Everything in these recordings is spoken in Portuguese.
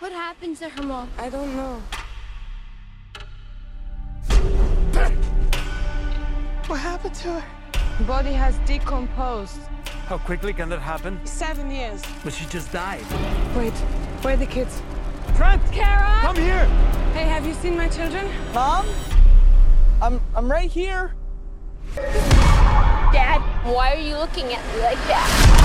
What happened to her mom? I don't know. What happened to her? Body has decomposed. How quickly can that happen? Seven years. But she just died. Wait, where are the kids? Trent! Kara! Come here! Hey, have you seen my children? Mom? I'm I'm right here. Dad, why are you looking at me like that?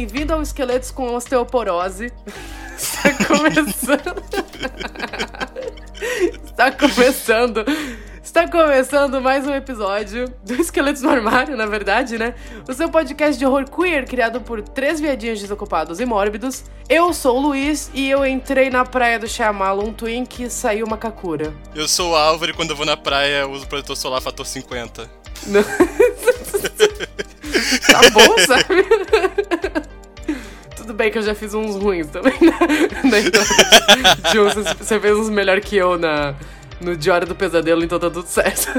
Bem-vindo ao Esqueletos com Osteoporose. Está começando. Está começando. Está começando mais um episódio do Esqueletos no Armário, na verdade, né? O seu podcast de horror queer criado por três viadinhos desocupados e mórbidos. Eu sou o Luiz e eu entrei na praia do Shyamalan Twink e saiu uma kakura. Eu sou o Álvaro e quando eu vou na praia eu uso protetor solar fator 50. Não. tá bom, sabe? Tudo bem que eu já fiz uns ruins também entrada de uns. Você fez uns melhor que eu na, no Hora do Pesadelo, então tá tudo certo.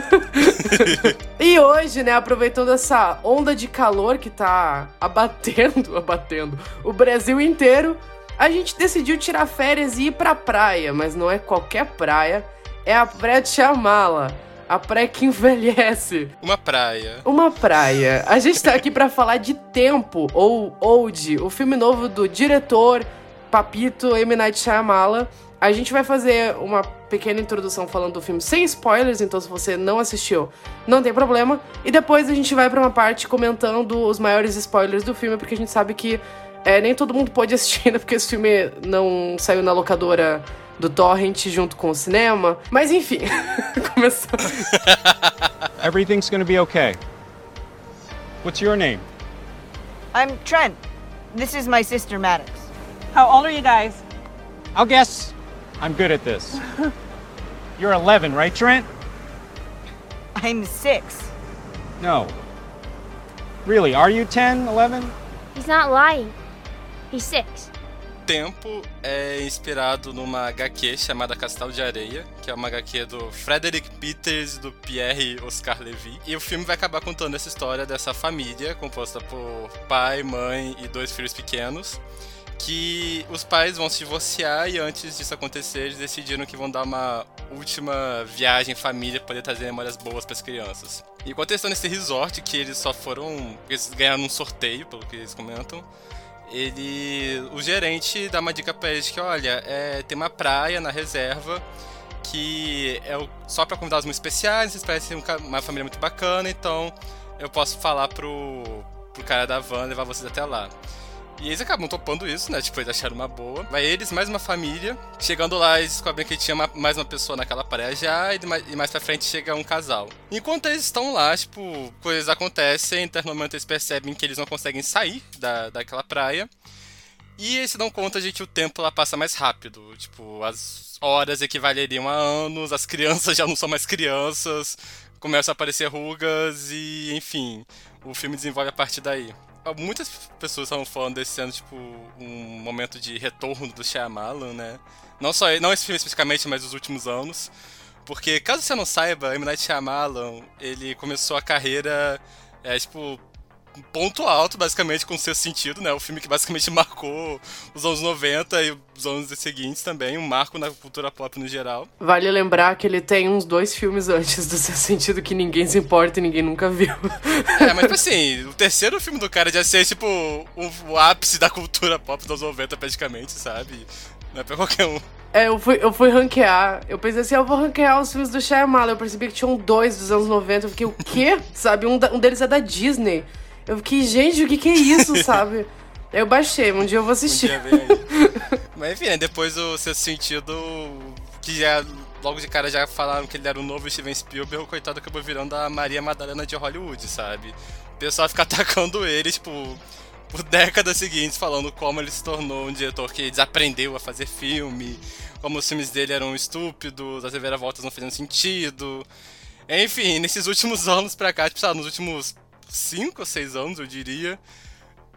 e hoje, né, aproveitando essa onda de calor que tá abatendo, abatendo o Brasil inteiro, a gente decidiu tirar férias e ir pra praia, mas não é qualquer praia, é a praia de Chamala. A praia que envelhece. Uma praia. Uma praia. A gente tá aqui pra falar de Tempo, ou Old, o filme novo do diretor Papito M. Night Shyamala. A gente vai fazer uma pequena introdução falando do filme sem spoilers, então se você não assistiu, não tem problema. E depois a gente vai pra uma parte comentando os maiores spoilers do filme, porque a gente sabe que é, nem todo mundo pode assistir ainda, porque esse filme não saiu na locadora do Torrent junto com o cinema. Mas enfim, começou. Everything's gonna be okay. What's your name? I'm Trent. This is my sister Maddox. How old are you guys? I'll guess I'm good at this. You're 11, right, Trent? I'm six. No. Really, are you 10, 11? He's not lying. He's six. Tempo é inspirado numa HQ chamada Castelo de Areia, que é uma HQ do Frederick Peters e do Pierre Oscar Levy. E o filme vai acabar contando essa história dessa família, composta por pai, mãe e dois filhos pequenos, que os pais vão se divorciar e antes disso acontecer, eles decidiram que vão dar uma última viagem em família para poder trazer memórias boas para as crianças. E enquanto eles estão nesse resort, que eles só foram. Eles ganharam um sorteio, pelo que eles comentam. Ele. O gerente dá uma dica pra eles que, olha, é, tem uma praia na reserva que é só para convidados muito especiais, vocês parecem um uma família muito bacana, então eu posso falar pro, pro cara da van levar vocês até lá. E eles acabam topando isso, né? Tipo, eles acharam uma boa. Vai eles, mais uma família. Chegando lá, eles descobrem que tinha uma- mais uma pessoa naquela praia já, e mais pra frente chega um casal. Enquanto eles estão lá, tipo, coisas acontecem, então no momento eles percebem que eles não conseguem sair da, daquela praia. E eles se dão conta de que o tempo lá passa mais rápido. Tipo, as horas equivaleriam a anos, as crianças já não são mais crianças, começam a aparecer rugas e, enfim, o filme desenvolve a partir daí. Muitas pessoas estavam falando desse sendo, tipo, um momento de retorno do Shyamalan, né? Não só não esse filme especificamente, mas os últimos anos. Porque, caso você não saiba, M. Night Shyamalan, ele começou a carreira, é, tipo, ponto alto, basicamente, com o seu sentido, né? O filme que basicamente marcou os anos 90 e os anos seguintes também, um marco na cultura pop no geral. Vale lembrar que ele tem uns dois filmes antes do seu sentido que ninguém se importa e ninguém nunca viu. É, mas tipo assim, o terceiro filme do cara já ser, tipo, o, o ápice da cultura pop dos anos 90, praticamente, sabe? Não é pra qualquer um. É, eu fui, eu fui ranquear. Eu pensei assim, eu vou ranquear os filmes do Shyamalan. Eu percebi que tinham dois dos anos 90. Eu fiquei, o quê? Sabe? Um, da- um deles é da Disney. Eu fiquei, gente, o que que é isso, sabe? Eu baixei, um dia eu vou Um assistir. aí. Mas enfim, né, depois o seu sentido, que já logo de cara já falaram que ele era o novo Steven Spielberg, o coitado acabou virando a Maria Madalena de Hollywood, sabe? O pessoal fica atacando ele, tipo, por décadas seguintes, falando como ele se tornou um diretor que desaprendeu a fazer filme, como os filmes dele eram estúpidos, as reviravoltas não faziam sentido. Enfim, nesses últimos anos pra cá, tipo, sabe, nos últimos 5 ou 6 anos, eu diria,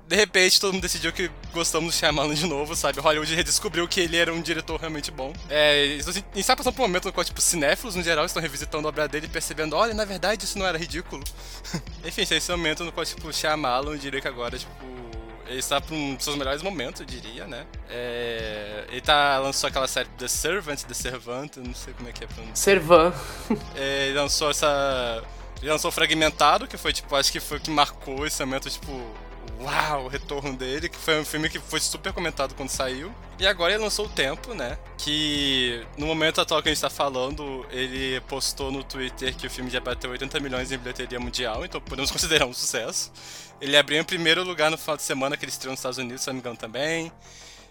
de repente todo mundo decidiu que gostamos do Shyamalan de novo, sabe? Hollywood redescobriu que ele era um diretor realmente bom. É, a gente está passando por um momento no qual, tipo, cinéfilos no geral estão revisitando a obra dele e percebendo, olha, na verdade isso não era ridículo. Enfim, esse é um momento no qual, tipo, o Shyamalan, eu diria que agora, tipo, ele está para um dos seus melhores momentos, eu diria, né? É, ele tá, lançou aquela série The Servant, The Servant, não sei como é que é pra Servan. É, ele lançou essa. Ele lançou Fragmentado, que foi, tipo, acho que foi o que marcou esse momento, tipo, uau, o retorno dele, que foi um filme que foi super comentado quando saiu. E agora ele lançou o Tempo, né? Que no momento atual que a gente tá falando, ele postou no Twitter que o filme já bateu 80 milhões em bilheteria mundial, então podemos considerar um sucesso. Ele abriu em primeiro lugar no final de semana que ele estreou nos Estados Unidos, se não me engano também.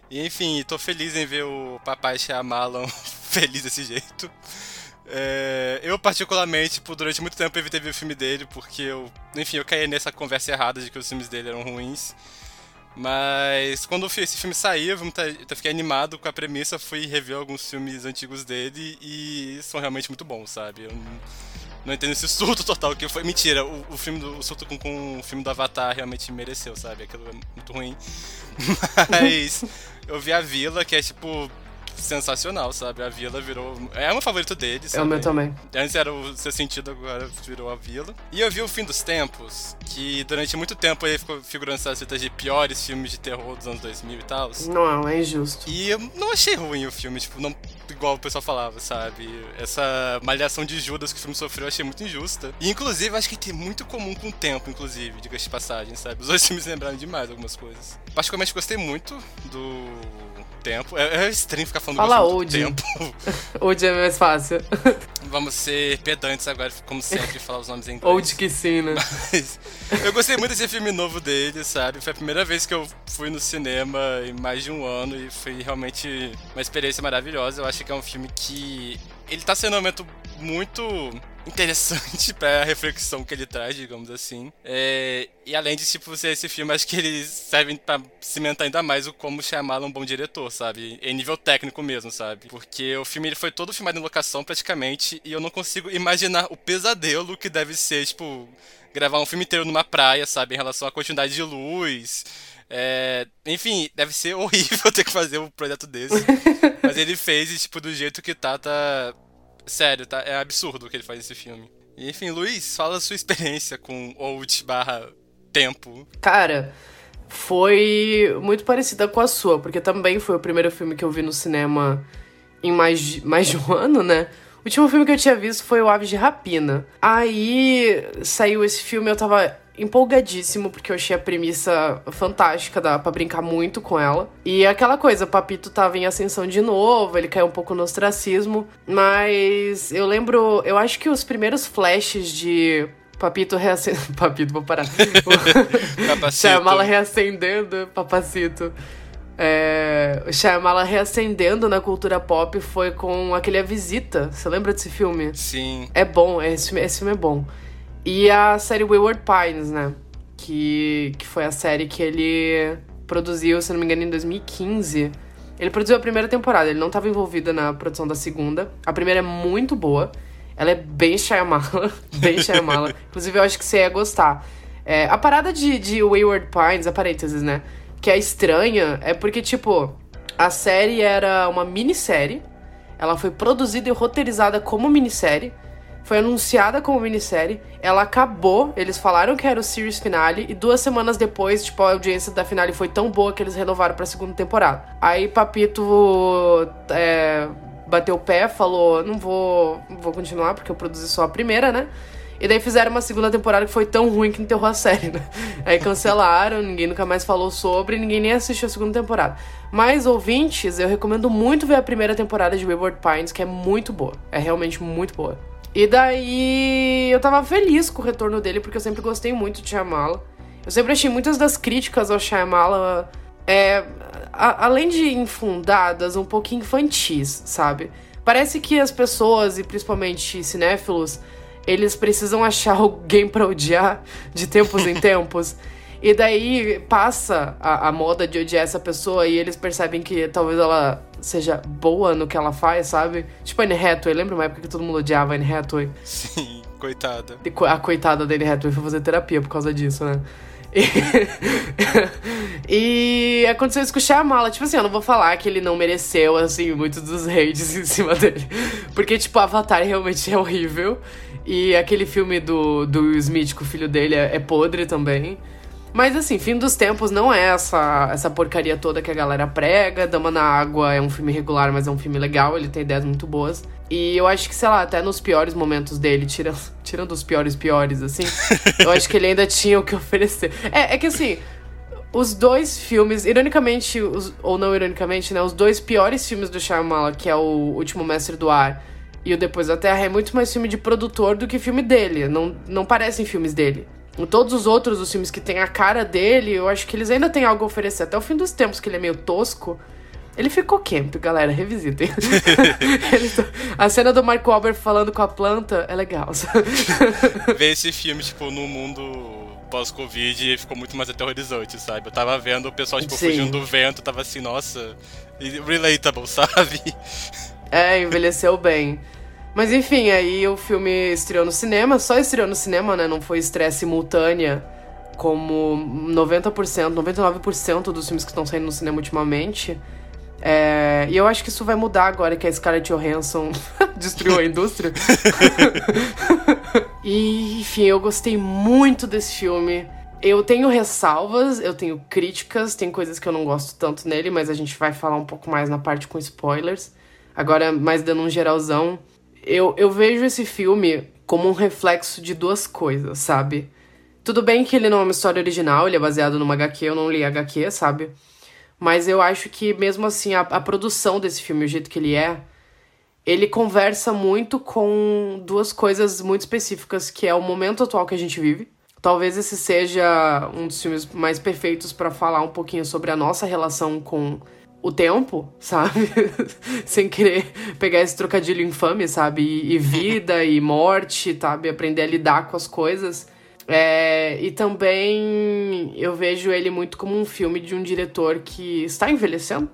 E enfim, tô feliz em ver o papai Shyamalan feliz desse jeito. É, eu, particularmente, tipo, durante muito tempo evitei ver o filme dele, porque eu, enfim, eu caí nessa conversa errada de que os filmes dele eram ruins. Mas quando esse filme saiu, eu fiquei animado com a premissa, fui rever alguns filmes antigos dele e são realmente muito bons, sabe? Eu não, não entendo esse surto total que foi. Mentira, o, o filme do o surto com, com o filme do Avatar realmente mereceu, sabe? Aquilo é muito ruim. Mas eu vi a Vila, que é tipo sensacional, sabe? A Vila virou. É o meu favorito dele, sabe? É o meu também. Antes era o seu sentido, agora virou a Vila. E eu vi o Fim dos Tempos, que durante muito tempo ele ficou figurando essas listas de piores filmes de terror dos anos 2000 e tal. Não, é injusto. E eu não achei ruim o filme, tipo, não igual o pessoal falava, sabe? Essa malhação de Judas que o filme sofreu eu achei muito injusta. E inclusive acho que tem muito comum com o tempo, inclusive, diga-se de passagem, sabe? Os dois filmes lembraram demais algumas coisas. Particularmente gostei muito do tempo. É, é estranho ficar falando Fala do old. tempo. Old é mais fácil. Vamos ser pedantes agora, como sempre, falar os nomes em inglês. Old que sim, né? Mas eu gostei muito desse filme novo dele, sabe? Foi a primeira vez que eu fui no cinema em mais de um ano e foi realmente uma experiência maravilhosa. Eu acho que é um filme que. Ele tá sendo um momento muito interessante para a reflexão que ele traz, digamos assim. É, e além de tipo ser esse filme, acho que eles servem para cimentar ainda mais o como chamá-lo um bom diretor, sabe? Em nível técnico mesmo, sabe? Porque o filme ele foi todo filmado em locação praticamente e eu não consigo imaginar o pesadelo que deve ser, tipo, gravar um filme inteiro numa praia, sabe, em relação à quantidade de luz. É, enfim, deve ser horrível ter que fazer um projeto desse. Mas ele fez e, tipo, do jeito que tá, tá Sério, tá? É absurdo o que ele faz nesse filme. Enfim, Luiz, fala a sua experiência com Old barra Tempo. Cara, foi muito parecida com a sua, porque também foi o primeiro filme que eu vi no cinema em mais de, mais de um ano, né? O último filme que eu tinha visto foi o Aves de Rapina. Aí saiu esse filme, eu tava empolgadíssimo, porque eu achei a premissa fantástica, dá pra brincar muito com ela. E aquela coisa, o Papito tava em ascensão de novo, ele caiu um pouco no ostracismo, mas eu lembro, eu acho que os primeiros flashes de Papito reacendendo. Papito, vou parar. Shyamala reacendendo, papacito. É, o Shyamala reacendendo na cultura pop foi com aquele A Visita. Você lembra desse filme? Sim. É bom, esse esse filme é bom. E a série Wayward Pines, né? Que, que foi a série que ele produziu, se não me engano, em 2015. Ele produziu a primeira temporada, ele não estava envolvido na produção da segunda. A primeira é muito boa. Ela é bem Shyamala, bem Shyamala. Inclusive, eu acho que você ia gostar. É, a parada de, de Wayward Pines, a parênteses, né? Que é estranha, é porque, tipo, a série era uma minissérie. Ela foi produzida e roteirizada como minissérie foi anunciada como minissérie, ela acabou, eles falaram que era o series finale, e duas semanas depois, tipo, a audiência da finale foi tão boa que eles renovaram pra segunda temporada. Aí Papito é, bateu o pé, falou, não vou, vou continuar, porque eu produzi só a primeira, né? E daí fizeram uma segunda temporada que foi tão ruim que enterrou a série, né? Aí cancelaram, ninguém nunca mais falou sobre, ninguém nem assistiu a segunda temporada. Mas, ouvintes, eu recomendo muito ver a primeira temporada de Wayward Pines, que é muito boa. É realmente muito boa. E daí eu tava feliz com o retorno dele, porque eu sempre gostei muito de Shyamala. Eu sempre achei muitas das críticas ao Shyamala, é, a, além de infundadas, um pouco infantis, sabe? Parece que as pessoas, e principalmente cinéfilos, eles precisam achar alguém pra odiar de tempos em tempos. E daí passa a, a moda de odiar essa pessoa e eles percebem que talvez ela seja boa no que ela faz, sabe? Tipo a Anne Hathaway, lembra uma época que todo mundo odiava a Anne Hathaway? Sim, coitada. Co- A coitada da Anne Hathaway foi fazer terapia por causa disso, né? E, e aconteceu isso com o Shyamala. Tipo assim, eu não vou falar que ele não mereceu, assim, muitos dos hates em cima dele. Porque, tipo, Avatar realmente é horrível. E aquele filme do, do Will Smith com o filho dele é, é podre também. Mas assim, fim dos tempos não é essa, essa porcaria toda que a galera prega. Dama na Água é um filme regular, mas é um filme legal, ele tem ideias muito boas. E eu acho que, sei lá, até nos piores momentos dele, tirando, tirando os piores piores, assim, eu acho que ele ainda tinha o que oferecer. É, é que assim, os dois filmes, ironicamente, os- ou não ironicamente, né, os dois piores filmes do Shyamala, que é o Último Mestre do Ar e o Depois da Terra, é muito mais filme de produtor do que filme dele. Não, não parecem filmes dele. Todos os outros, os filmes que tem a cara dele, eu acho que eles ainda têm algo a oferecer. Até o fim dos tempos, que ele é meio tosco, ele ficou camp, galera, revisitem. A cena do Mark Wahlberg falando com a planta é legal. Ver esse filme, tipo, no mundo pós-Covid ficou muito mais aterrorizante, sabe? Eu tava vendo o pessoal, tipo, Sim. fugindo do vento, tava assim, nossa, relatable, sabe? É, envelheceu bem. Mas enfim, aí o filme estreou no cinema, só estreou no cinema, né? Não foi estreia simultânea, como 90%, 99% dos filmes que estão saindo no cinema ultimamente. É, e eu acho que isso vai mudar agora que a Scarlett Johansson destruiu a indústria. e, enfim, eu gostei muito desse filme. Eu tenho ressalvas, eu tenho críticas, tem coisas que eu não gosto tanto nele, mas a gente vai falar um pouco mais na parte com spoilers. Agora, mais dando um geralzão, eu, eu vejo esse filme como um reflexo de duas coisas, sabe? Tudo bem que ele não é uma história original, ele é baseado numa HQ, eu não li HQ, sabe? Mas eu acho que mesmo assim, a, a produção desse filme, o jeito que ele é, ele conversa muito com duas coisas muito específicas, que é o momento atual que a gente vive. Talvez esse seja um dos filmes mais perfeitos para falar um pouquinho sobre a nossa relação com o tempo, sabe? Sem querer pegar esse trocadilho infame, sabe? E, e vida e morte, sabe? Aprender a lidar com as coisas. É, e também eu vejo ele muito como um filme de um diretor que está envelhecendo.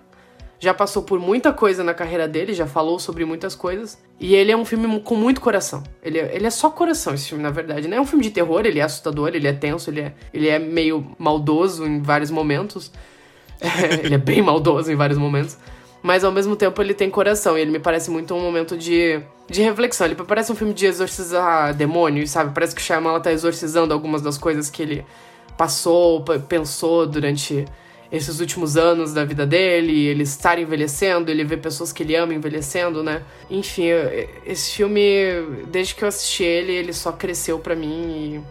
Já passou por muita coisa na carreira dele, já falou sobre muitas coisas. E ele é um filme com muito coração. Ele é, ele é só coração, esse filme, na verdade. Não é um filme de terror, ele é assustador, ele é tenso, ele é, ele é meio maldoso em vários momentos. Ele é bem maldoso em vários momentos. Mas ao mesmo tempo ele tem coração. E ele me parece muito um momento de, de reflexão. Ele parece um filme de exorcizar demônios, sabe? Parece que o Shyamala tá exorcizando algumas das coisas que ele passou, pensou durante esses últimos anos da vida dele, ele estar envelhecendo, ele ver pessoas que ele ama envelhecendo, né? Enfim, esse filme, desde que eu assisti ele, ele só cresceu pra mim.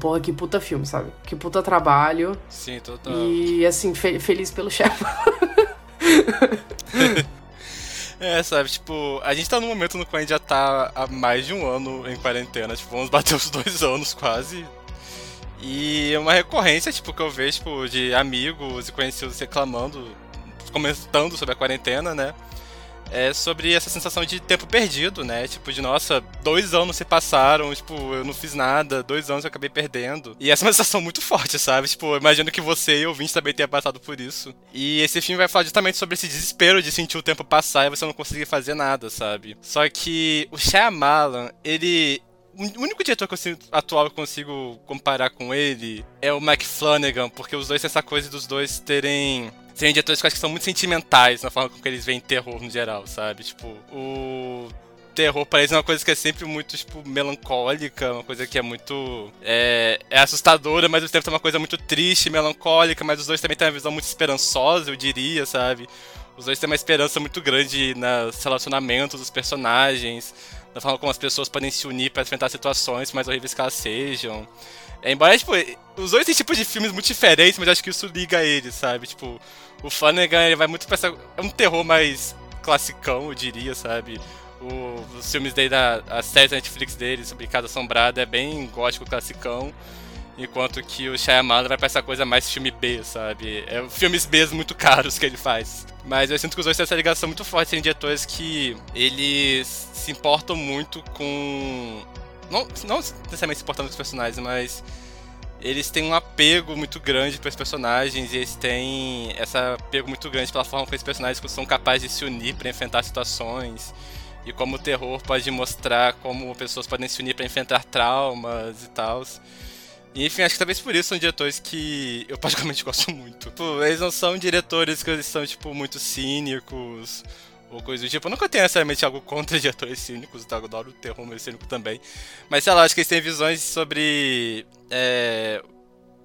Porra, que puta filme, sabe? Que puta trabalho. Sim, total. E assim, fe- feliz pelo chefe. É, sabe, tipo, a gente tá num momento no qual a gente já tá há mais de um ano em quarentena, tipo, vamos bater os dois anos quase. E é uma recorrência, tipo, que eu vejo, tipo, de amigos e conhecidos reclamando, comentando sobre a quarentena, né? É sobre essa sensação de tempo perdido, né? Tipo, de nossa, dois anos se passaram, tipo, eu não fiz nada, dois anos eu acabei perdendo. E essa é uma sensação muito forte, sabe? Tipo, eu imagino que você e ouvinte também tenha passado por isso. E esse filme vai falar justamente sobre esse desespero de sentir o tempo passar e você não conseguir fazer nada, sabe? Só que o Shyamalan, ele o único diretor que eu sinto- atual que eu consigo comparar com ele é o Mike Flanagan, porque os dois têm essa coisa dos dois terem. Serem diretores que eu acho que são muito sentimentais na forma com que eles veem terror no geral, sabe? Tipo, o terror eles é uma coisa que é sempre muito, tipo, melancólica, uma coisa que é muito. É, é assustadora, mas ao mesmo tempo é uma coisa muito triste, melancólica, mas os dois também têm uma visão muito esperançosa, eu diria, sabe? Os dois têm uma esperança muito grande nos relacionamentos dos personagens, na forma como as pessoas podem se unir para enfrentar situações, mais horríveis que elas sejam. É, embora, tipo, os dois têm tipos de filmes muito diferentes, mas acho que isso liga eles, sabe? Tipo, o Flanagan ele vai muito pra essa. É um terror mais classicão, eu diria, sabe? O- os filmes dele, da, a série da Netflix dele sobre Casa Assombrada é bem gótico classicão. Enquanto que o Shyamalan vai pra essa coisa mais filme B, sabe? É filmes B muito caros que ele faz. Mas eu sinto que os dois têm essa ligação muito forte, serem diretores que eles se importam muito com... Não, não necessariamente se importando com os personagens, mas eles têm um apego muito grande para os personagens e eles têm esse apego muito grande pela forma como os personagens são capazes de se unir para enfrentar situações e como o terror pode mostrar como pessoas podem se unir para enfrentar traumas e tal. E enfim, acho que talvez por isso são diretores que eu particularmente gosto muito. Tipo, eles não são diretores que eles são, tipo, muito cínicos ou coisa do tipo. Eu nunca tenho necessariamente algo contra diretores cínicos, tá? eu adoro o terror meio cínico também. Mas sei lá, acho que eles têm visões sobre. É...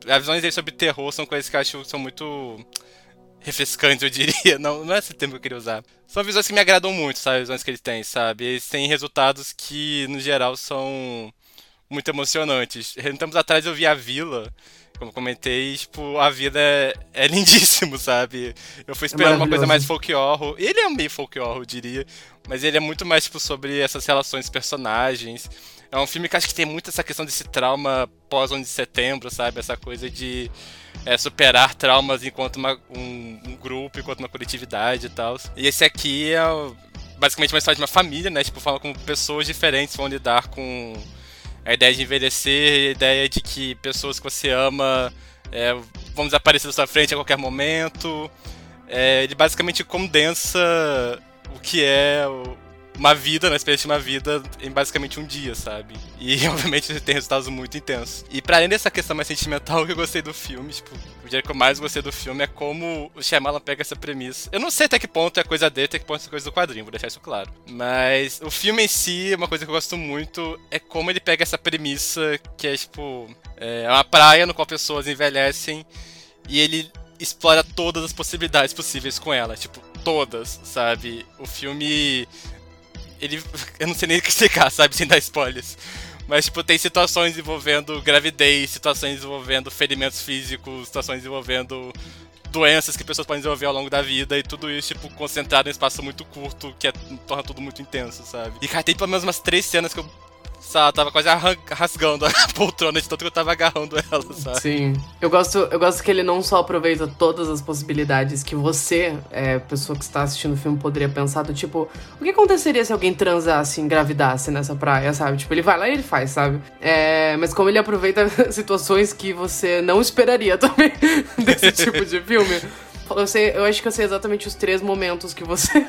As visões deles sobre terror são coisas que acho que são muito refrescantes, eu diria. Não, não é esse termo que eu queria usar. São visões que me agradam muito, sabe? As visões que eles têm, sabe? Eles têm resultados que, no geral, são muito emocionantes. Tempos atrás eu vi a Vila, como comentei, tipo, a vida é, é lindíssimo, sabe? Eu fui esperando é uma coisa mais folk horror. Ele é meio folk horror, eu diria. Mas ele é muito mais, tipo, sobre essas relações personagens. É um filme que acho que tem muito essa questão desse trauma pós-11 de setembro, sabe? Essa coisa de é, superar traumas enquanto uma, um, um, grupo, enquanto uma coletividade e tal. E esse aqui é basicamente uma história de uma família, né? Tipo, fala como pessoas diferentes vão lidar com a ideia de envelhecer, a ideia de que pessoas que você ama é, vão desaparecer da sua frente a qualquer momento. É, ele basicamente condensa o que é uma vida, na experiência de uma vida, em basicamente um dia, sabe? E obviamente tem resultados muito intensos. E para além dessa questão mais sentimental, o que eu gostei do filme, tipo, o que eu mais gostei do filme é como o Shyamalan pega essa premissa. Eu não sei até que ponto é coisa dele, até que ponto é coisa do quadrinho, vou deixar isso claro. Mas o filme em si, uma coisa que eu gosto muito é como ele pega essa premissa que é, tipo, é uma praia no qual pessoas envelhecem e ele explora todas as possibilidades possíveis com ela, tipo, todas, sabe? O filme ele. Eu não sei nem o que explicar, sabe? Sem dar spoilers. Mas, tipo, tem situações envolvendo gravidez, situações envolvendo ferimentos físicos, situações envolvendo doenças que pessoas podem desenvolver ao longo da vida e tudo isso, tipo, concentrado em um espaço muito curto, que é, torna tudo muito intenso, sabe? E, cara, tem pelo menos umas três cenas que eu sabe, tava quase rasgando a poltrona de tanto que eu tava agarrando ela, sabe? Sim. Eu gosto, eu gosto que ele não só aproveita todas as possibilidades que você, é, pessoa que está assistindo o filme, poderia pensar do tipo, o que aconteceria se alguém transasse, engravidasse nessa praia, sabe? Tipo, ele vai lá e ele faz, sabe? É, mas como ele aproveita situações que você não esperaria também desse tipo de filme. Eu, sei, eu acho que eu sei exatamente os três momentos que você.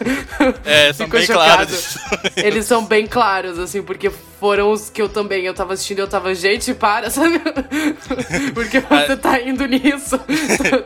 É, são bem chocado. claros. Eles são bem claros, assim, porque foram os que eu também. Eu tava assistindo e eu tava, gente, para, sabe? porque você tá indo nisso.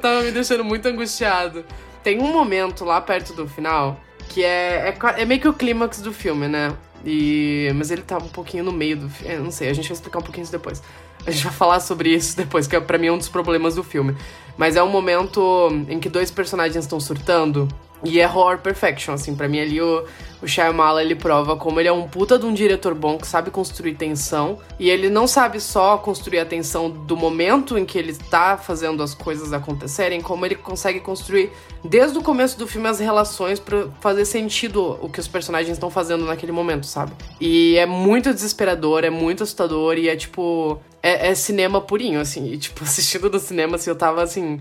tava me deixando muito angustiado. Tem um momento lá perto do final que é, é, é meio que o clímax do filme, né? E, mas ele tá um pouquinho no meio do filme. Não sei, a gente vai explicar um pouquinho isso depois. A gente vai falar sobre isso depois, que é, pra mim é um dos problemas do filme. Mas é um momento em que dois personagens estão surtando. E é horror perfection, assim, pra mim ali o, o Shyamalan, ele prova como ele é um puta de um diretor bom que sabe construir tensão. E ele não sabe só construir a tensão do momento em que ele tá fazendo as coisas acontecerem, como ele consegue construir desde o começo do filme as relações para fazer sentido o que os personagens estão fazendo naquele momento, sabe? E é muito desesperador, é muito assustador e é tipo. É, é cinema purinho, assim. E, tipo, assistindo no cinema, assim, eu tava assim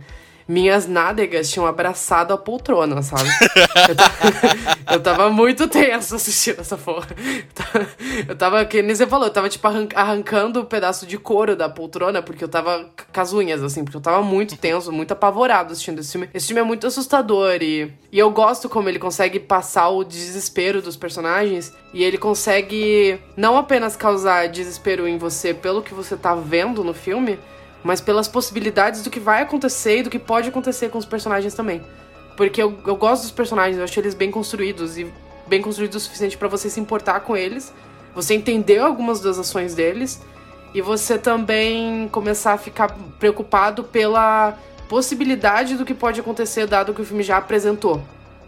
minhas nádegas tinham abraçado a poltrona, sabe? eu, tava, eu tava muito tenso assistindo essa porra. Eu tava, que nem você falou, eu tava, tipo, arrancando o um pedaço de couro da poltrona, porque eu tava com as unhas, assim, porque eu tava muito tenso, muito apavorado assistindo esse filme. Esse filme é muito assustador e, e eu gosto como ele consegue passar o desespero dos personagens e ele consegue não apenas causar desespero em você pelo que você tá vendo no filme, mas pelas possibilidades do que vai acontecer e do que pode acontecer com os personagens também. Porque eu, eu gosto dos personagens, eu acho eles bem construídos e bem construídos o suficiente para você se importar com eles, você entender algumas das ações deles e você também começar a ficar preocupado pela possibilidade do que pode acontecer dado que o filme já apresentou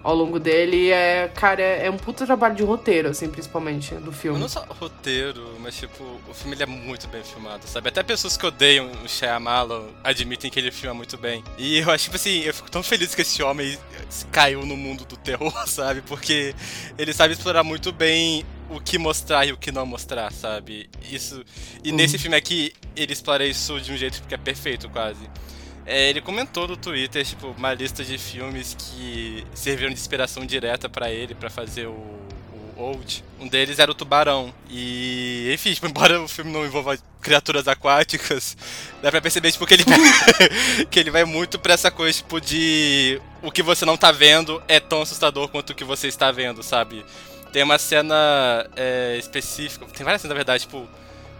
ao longo dele é, cara, é, é, um puta trabalho de roteiro, assim, principalmente, do filme. Não só roteiro, mas, tipo, o filme ele é muito bem filmado, sabe? Até pessoas que odeiam o Shyamalan admitem que ele filma muito bem. E eu acho, tipo assim, eu fico tão feliz que esse homem caiu no mundo do terror, sabe? Porque ele sabe explorar muito bem o que mostrar e o que não mostrar, sabe? Isso. E uhum. nesse filme aqui, ele explora isso de um jeito que é perfeito, quase. É, ele comentou no Twitter, tipo, uma lista de filmes que serviram de inspiração direta para ele para fazer o, Old. Um deles era o tubarão. E, enfim, tipo, embora o filme não envolva criaturas aquáticas, dá pra perceber, tipo, que ele, que ele vai muito pra essa coisa, tipo, de o que você não tá vendo é tão assustador quanto o que você está vendo, sabe? Tem uma cena é, específica, tem várias cenas, na verdade, tipo,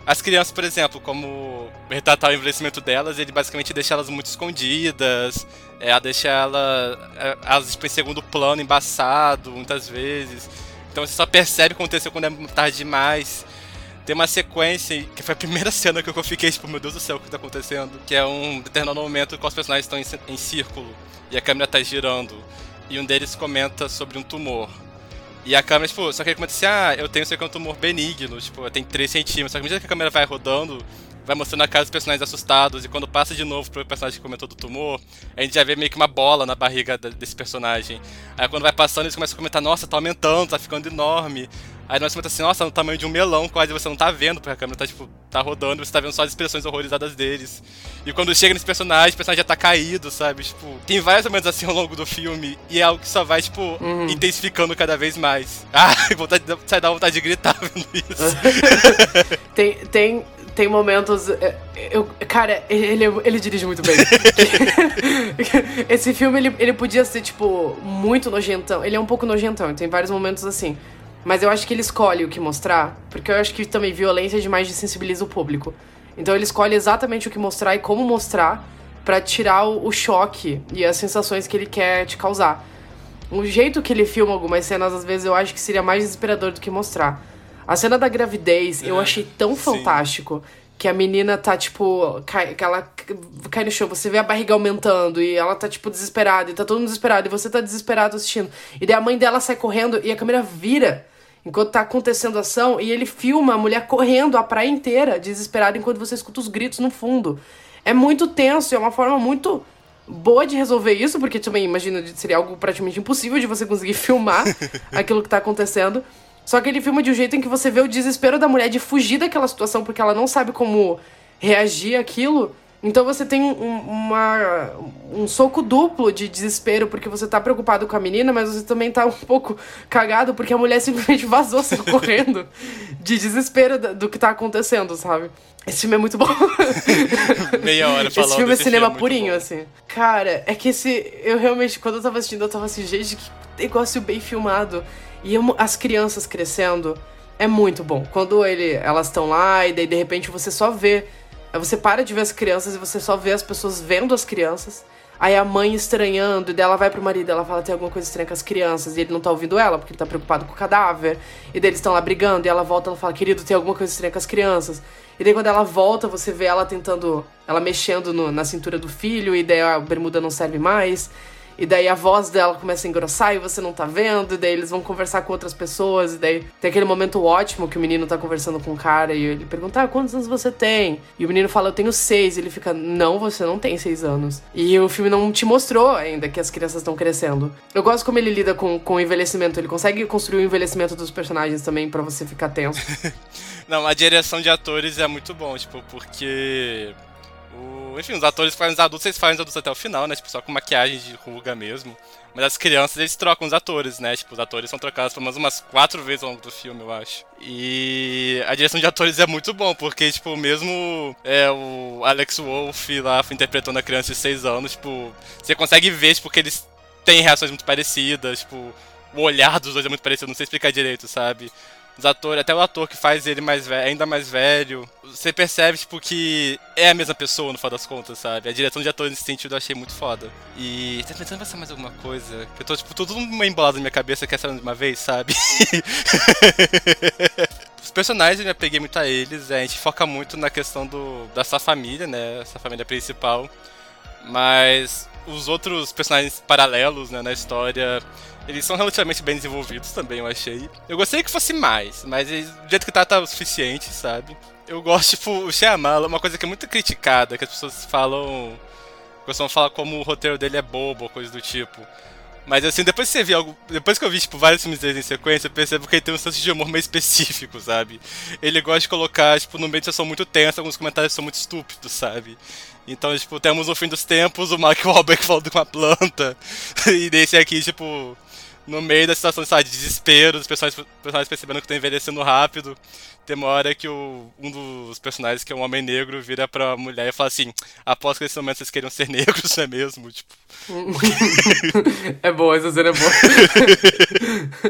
as crianças, por exemplo, como retratar o envelhecimento delas, ele basicamente deixa elas muito escondidas, é, deixa ela, é, elas tipo, em segundo plano, embaçado, muitas vezes. Então você só percebe o que aconteceu quando é tarde demais. Tem uma sequência, que foi a primeira cena que eu fiquei, tipo, meu Deus do céu, o que tá acontecendo? Que é um determinado momento que os personagens estão em, em círculo e a câmera tá girando. E um deles comenta sobre um tumor. E a câmera, tipo, só que assim, ah, eu tenho sei que é um tumor benigno, tipo, tem 3 centímetros. Só que à medida que a câmera vai rodando, vai mostrando a cara dos personagens assustados, e quando passa de novo pro personagem que comentou do tumor, a gente já vê meio que uma bola na barriga desse personagem. Aí quando vai passando, eles começam a comentar, nossa, tá aumentando, tá ficando enorme. Aí nós comenta assim, nossa, no tamanho de um melão, quase você não tá vendo, porque a câmera tá, tipo, tá rodando, você tá vendo só as expressões horrorizadas deles. E quando chega nesse personagem, o personagem já tá caído, sabe? Tipo, tem vários momentos assim ao longo do filme, e é algo que só vai, tipo, uhum. intensificando cada vez mais. Ah, vontade, sai da vontade de gritar vendo isso. tem, tem, tem momentos. É, eu, cara, ele, ele dirige muito bem. Esse filme, ele, ele podia ser, tipo, muito nojentão. Ele é um pouco nojentão, tem vários momentos assim. Mas eu acho que ele escolhe o que mostrar, porque eu acho que também violência demais desensibiliza o público. Então ele escolhe exatamente o que mostrar e como mostrar para tirar o, o, choque e as sensações que ele quer te causar. O jeito que ele filma algumas cenas, às vezes, eu acho que seria mais desesperador do que mostrar. A cena da gravidez, é, eu achei tão sim. fantástico que a menina tá, tipo, cai, que ela cai no chão, você vê a barriga aumentando e ela tá, tipo, desesperada, e tá todo mundo desesperado, e você tá desesperado assistindo. E daí a mãe dela sai correndo e a câmera vira enquanto tá acontecendo a ação e ele filma a mulher correndo a praia inteira, desesperada, enquanto você escuta os gritos no fundo. É muito tenso, é uma forma muito boa de resolver isso, porque também imagina seria algo praticamente impossível de você conseguir filmar aquilo que tá acontecendo. Só que ele filma de um jeito em que você vê o desespero da mulher de fugir daquela situação porque ela não sabe como reagir àquilo. Então você tem um, uma, um soco duplo de desespero porque você tá preocupado com a menina, mas você também tá um pouco cagado porque a mulher simplesmente vazou saiu correndo de desespero do que tá acontecendo, sabe? Esse filme é muito bom. Meia hora falando Esse filme é cinema filme é purinho, bom. assim. Cara, é que esse. Eu realmente, quando eu tava assistindo, eu tava assim, gente, que negócio bem filmado. E eu, as crianças crescendo é muito bom. Quando ele, elas estão lá e daí de repente você só vê Aí você para de ver as crianças e você só vê as pessoas vendo as crianças. Aí a mãe estranhando, e daí ela vai pro marido, ela fala tem alguma coisa estranha com as crianças, e ele não tá ouvindo ela, porque ele tá preocupado com o cadáver. E daí eles estão lá brigando, e ela volta, ela fala, querido, tem alguma coisa estranha com as crianças. E daí quando ela volta, você vê ela tentando, ela mexendo no, na cintura do filho, e daí a bermuda não serve mais. E daí a voz dela começa a engrossar e você não tá vendo, e daí eles vão conversar com outras pessoas, e daí tem aquele momento ótimo que o menino tá conversando com o cara e ele pergunta: ah, quantos anos você tem? E o menino fala: eu tenho seis. E ele fica: não, você não tem seis anos. E o filme não te mostrou ainda que as crianças estão crescendo. Eu gosto como ele lida com, com o envelhecimento, ele consegue construir o envelhecimento dos personagens também para você ficar tenso. não, a direção de atores é muito bom, tipo, porque enfim, os atores fazem os adultos, eles fazem os adultos até o final, né? Tipo, só com maquiagem de ruga mesmo. Mas as crianças, eles trocam os atores, né? Tipo, os atores são trocados pelo menos umas quatro vezes ao longo do filme, eu acho. E a direção de atores é muito bom, porque, tipo, mesmo é, o Alex Wolff lá interpretando a criança de seis anos, tipo, você consegue ver, tipo, que eles têm reações muito parecidas, tipo, o olhar dos dois é muito parecido, não sei explicar direito, sabe? Os atores, até o ator que faz ele mais velho, ainda mais velho, você percebe, tipo, que é a mesma pessoa no final das contas, sabe? A direção de atores nesse sentido eu achei muito foda. E tá em passar mais alguma coisa? Eu tô, tipo, tudo meio embolado na minha cabeça que essa de uma vez, sabe? Os personagens eu me apeguei muito a eles, a gente foca muito na questão do, dessa família, né? Essa família principal. Mas os outros personagens paralelos né, na história eles são relativamente bem desenvolvidos também, eu achei. Eu gostaria que fosse mais, mas do jeito que tá, tá o suficiente, sabe? Eu gosto, tipo, o Shyamala, uma coisa que é muito criticada, que as pessoas falam... Costumam falar como o roteiro dele é bobo, coisa do tipo. Mas assim, depois que você vê algo. Depois que eu vi, tipo, vários filmes dele em sequência, eu percebo que ele tem um senso de humor meio específico, sabe? Ele gosta de colocar, tipo, no meio de situação muito tensa, alguns comentários são muito estúpidos, sabe? Então, tipo, temos o fim dos tempos, o Mark Wahlberg falando com uma planta. E desse aqui, tipo, no meio da situação, sabe, de desespero, os personagens, personagens percebendo que estão envelhecendo rápido. Tem uma hora que o, um dos personagens, que é um homem negro, vira pra mulher e fala assim: Após que nesse momento vocês queriam ser negros, não é mesmo? Tipo, é boa, essa cena é boa.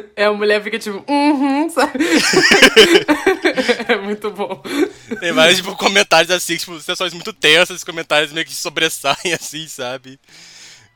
é, a mulher fica tipo, uhum, sabe? é muito bom. tem vários tipo, comentários assim, tipo, situações muito tensas, comentários meio que sobressaem, assim, sabe?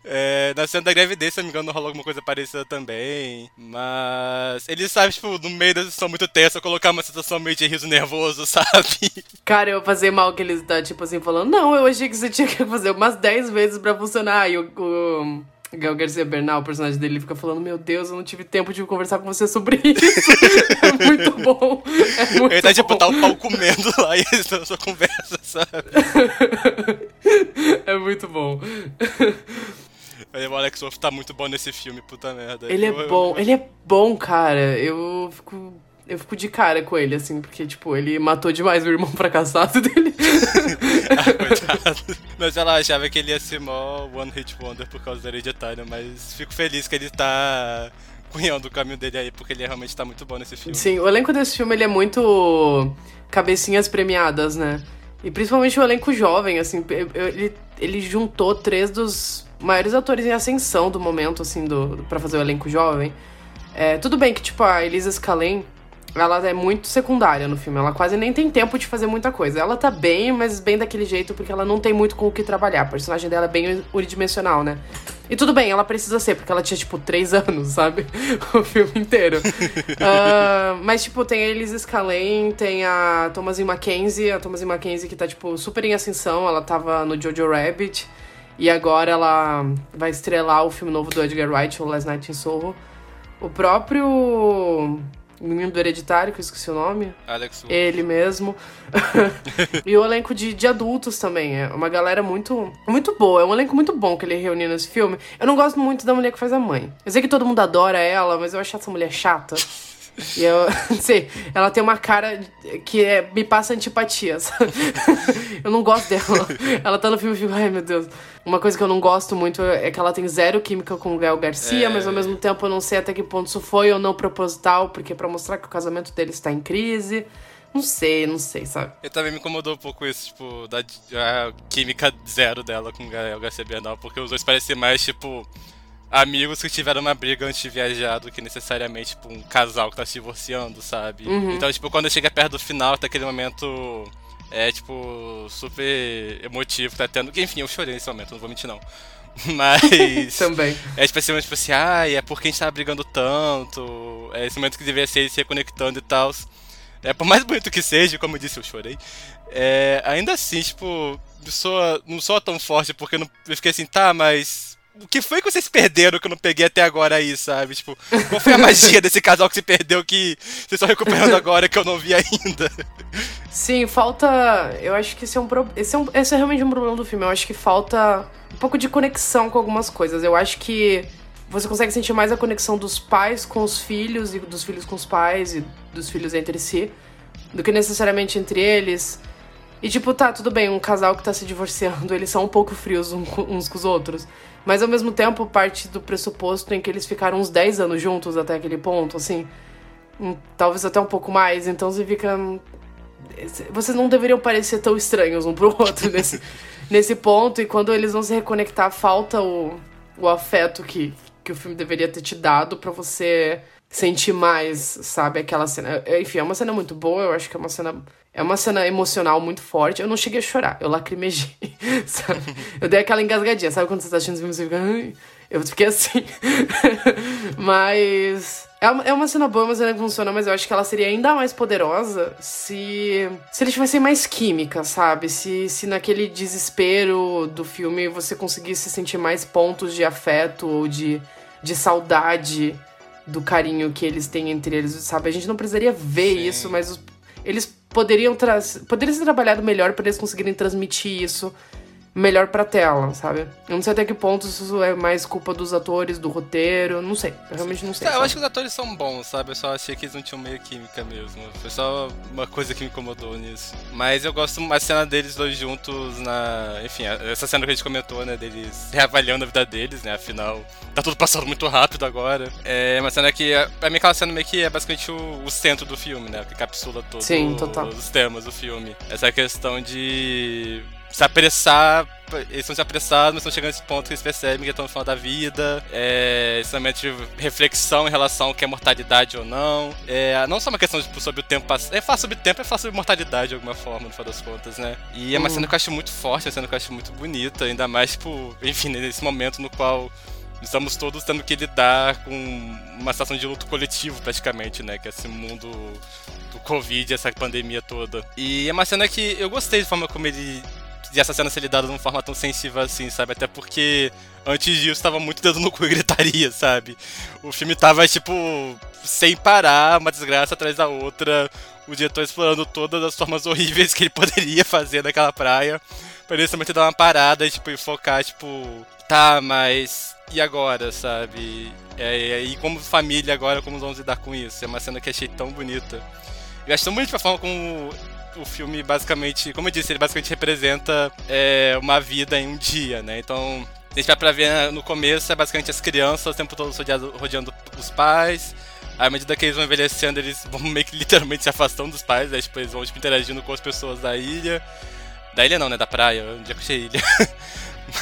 É, na cena da gravidez, se não me engano, rolou alguma coisa parecida também. Mas ele sabe, tipo, no meio da situação muito tensa, colocar uma situação meio de riso nervoso, sabe? Cara, eu fazer mal que ele tá, tipo assim, falando, não, eu achei que você tinha que fazer umas 10 vezes pra funcionar. E o, o Gael Garcia Bernal, o personagem dele, fica falando, meu Deus, eu não tive tempo de conversar com você sobre isso. é muito bom. É muito ele tá, tipo, bom. tá o pau comendo lá e eles estão na sua conversa, sabe? é muito bom. O Alex Wolff tá muito bom nesse filme, puta merda. Ele é Eu- eu- bom, ele é bom, cara. Eu fico. Eu fico de cara com ele, assim, porque, tipo, ele matou demais o irmão fracassado dele. Ah, coitado. Mas ela achava que ele ia ser mó One Hit Wonder por causa da hereditária, mas fico feliz que ele tá cunhando o caminho dele aí, porque ele realmente tá muito bom nesse filme. Sim, o elenco desse filme ele é muito cabecinhas premiadas, né? E principalmente o elenco jovem, assim, eu- eu- ele, ele juntou três dos maiores atores em ascensão do momento, assim, do, pra fazer o elenco jovem. É, tudo bem que, tipo, a Elisa Scalene, ela é muito secundária no filme, ela quase nem tem tempo de fazer muita coisa. Ela tá bem, mas bem daquele jeito, porque ela não tem muito com o que trabalhar. A personagem dela é bem unidimensional, né? E tudo bem, ela precisa ser, porque ela tinha, tipo, três anos, sabe? o filme inteiro. Ah, mas, tipo, tem a Elise Scalene, tem a Thomasin Mackenzie, a Thomasin Mackenzie que tá, tipo, super em ascensão, ela tava no Jojo Rabbit, e agora ela vai estrelar o filme novo do Edgar Wright, o Last Night in Soho. O próprio menino do Hereditário, que eu esqueci o nome, Alex ele mesmo. e o elenco de, de adultos também. É uma galera muito, muito boa. É um elenco muito bom que ele reuniu nesse filme. Eu não gosto muito da mulher que faz a mãe. Eu sei que todo mundo adora ela, mas eu acho essa mulher chata. E eu, não sei, ela tem uma cara que é- me passa antipatia, sabe? Eu não gosto dela. Ela tá no filme e fico, ai meu Deus. Uma coisa que eu não gosto muito é que ela tem zero química com o Gael Garcia, É. mas ao mesmo tempo eu não sei até que ponto isso foi ou não proposital, porque é pra mostrar que o casamento dele está em crise. Não sei, não sei, sabe? Eu também me incomodou um pouco isso, tipo, da a química zero dela com o Gael Garcia Bernal, porque os dois parecem mais, tipo, amigos que tiveram uma briga antes de viajar do que necessariamente, tipo, um casal que tá se divorciando, sabe? Uhum. Então, tipo, quando chega perto do final, tá aquele momento, é, tipo, super emotivo que tá tendo. Enfim, eu chorei nesse momento, não vou mentir não. Mas. Também. É tipo assim, tipo assim, ai, é porque a gente tava brigando tanto. É esse momento que deveria ser se reconectando e tal. É, por mais bonito que seja, como eu disse, eu chorei. É, ainda assim, tipo, soa, não soa tão forte porque não, eu fiquei assim, tá, mas. O que foi que vocês perderam que eu não peguei até agora aí, sabe? Tipo, qual foi a magia desse casal que se perdeu que vocês estão recuperando agora que eu não vi ainda? Sim, falta. Eu acho que esse é um pro... esse é, um... esse é realmente um problema do filme. Eu acho que falta um pouco de conexão com algumas coisas. Eu acho que você consegue sentir mais a conexão dos pais com os filhos e dos filhos com os pais e dos filhos entre si do que necessariamente entre eles. E tipo, tá, tudo bem, um casal que tá se divorciando, eles são um pouco frios uns com os outros. Mas ao mesmo tempo, parte do pressuposto em que eles ficaram uns 10 anos juntos até aquele ponto, assim. Talvez até um pouco mais. Então você fica. hum, Vocês não deveriam parecer tão estranhos um pro outro nesse, nesse ponto. E quando eles vão se reconectar, falta o, o afeto que, que o filme deveria ter te dado pra você sentir mais, sabe? Aquela cena. Enfim, é uma cena muito boa. Eu acho que é uma cena. É uma cena emocional muito forte. Eu não cheguei a chorar, eu lacrimejei, sabe? Eu dei aquela engasgadinha, sabe quando você tá assistindo os filmes e fica. "Ai", Eu fiquei assim. mas. É uma, é uma cena boa, uma cena que funciona, mas eu acho que ela seria ainda mais poderosa se. Se eles tivessem mais química, sabe? Se, se naquele desespero do filme você conseguisse sentir mais pontos de afeto ou de, de saudade do carinho que eles têm entre eles, sabe? A gente não precisaria ver Sim. isso, mas os- eles poderiam trazer. Poderia ser trabalhado melhor para eles conseguirem transmitir isso melhor pra tela, sabe? Eu não sei até que ponto isso é mais culpa dos atores, do roteiro, não sei. Eu realmente não sei. Tá, eu acho que os atores são bons, sabe? Eu só achei que eles não tinham meio química mesmo. Foi só uma coisa que me incomodou nisso. Mas eu gosto mais cena deles dois juntos na. Enfim, essa cena que a gente comentou, né? Deles reavaliando a vida deles, né? Afinal, tá tudo passando muito rápido agora. É uma cena que, pra mim, aquela cena meio que é basicamente o, o centro do filme, né? Que capsula todo Sim, os temas do filme. Essa questão de se apressar. Eles estão se apressados, mas estão chegando nesse ponto que eles percebem que estão no final da vida. É, de reflexão em relação ao que é mortalidade ou não. É, não só uma questão tipo, sobre o tempo passado. É falar sobre o tempo, é falar sobre mortalidade de alguma forma, no final das contas, né? E é uma Uhum. cena que eu acho muito forte, uma cena que eu acho muito bonita, ainda mais, tipo, enfim, nesse momento no qual estamos todos tendo que lidar com uma situação de luto coletivo, praticamente, né? Que é esse mundo do Covid, essa pandemia toda. E é uma cena que eu gostei da forma como ele. De essa cena ser lidada de uma forma tão sensível assim, sabe? Até porque antes disso tava muito dedo no cu e gritaria, sabe? O filme tava, tipo, sem parar, uma desgraça atrás da outra. O diretor explorando todas as formas horríveis que ele poderia fazer naquela praia. Pra ele dar uma parada tipo, e focar, tipo, tá, mas e agora, sabe? É, e como família agora, como vamos lidar com isso? É uma cena que achei tão bonita. Eu acho tão bonita a forma como o filme basicamente, como eu disse, ele basicamente representa é, uma vida em um dia, né? Então, a gente vai pra ver né, no começo, é basicamente as crianças o tempo todo rodeando os pais. À medida que eles vão envelhecendo, eles vão meio que literalmente se afastando dos pais, né? Tipo, eles vão tipo, interagindo com as pessoas da ilha. Da ilha não, né? Da praia. Onde é que achei ilha?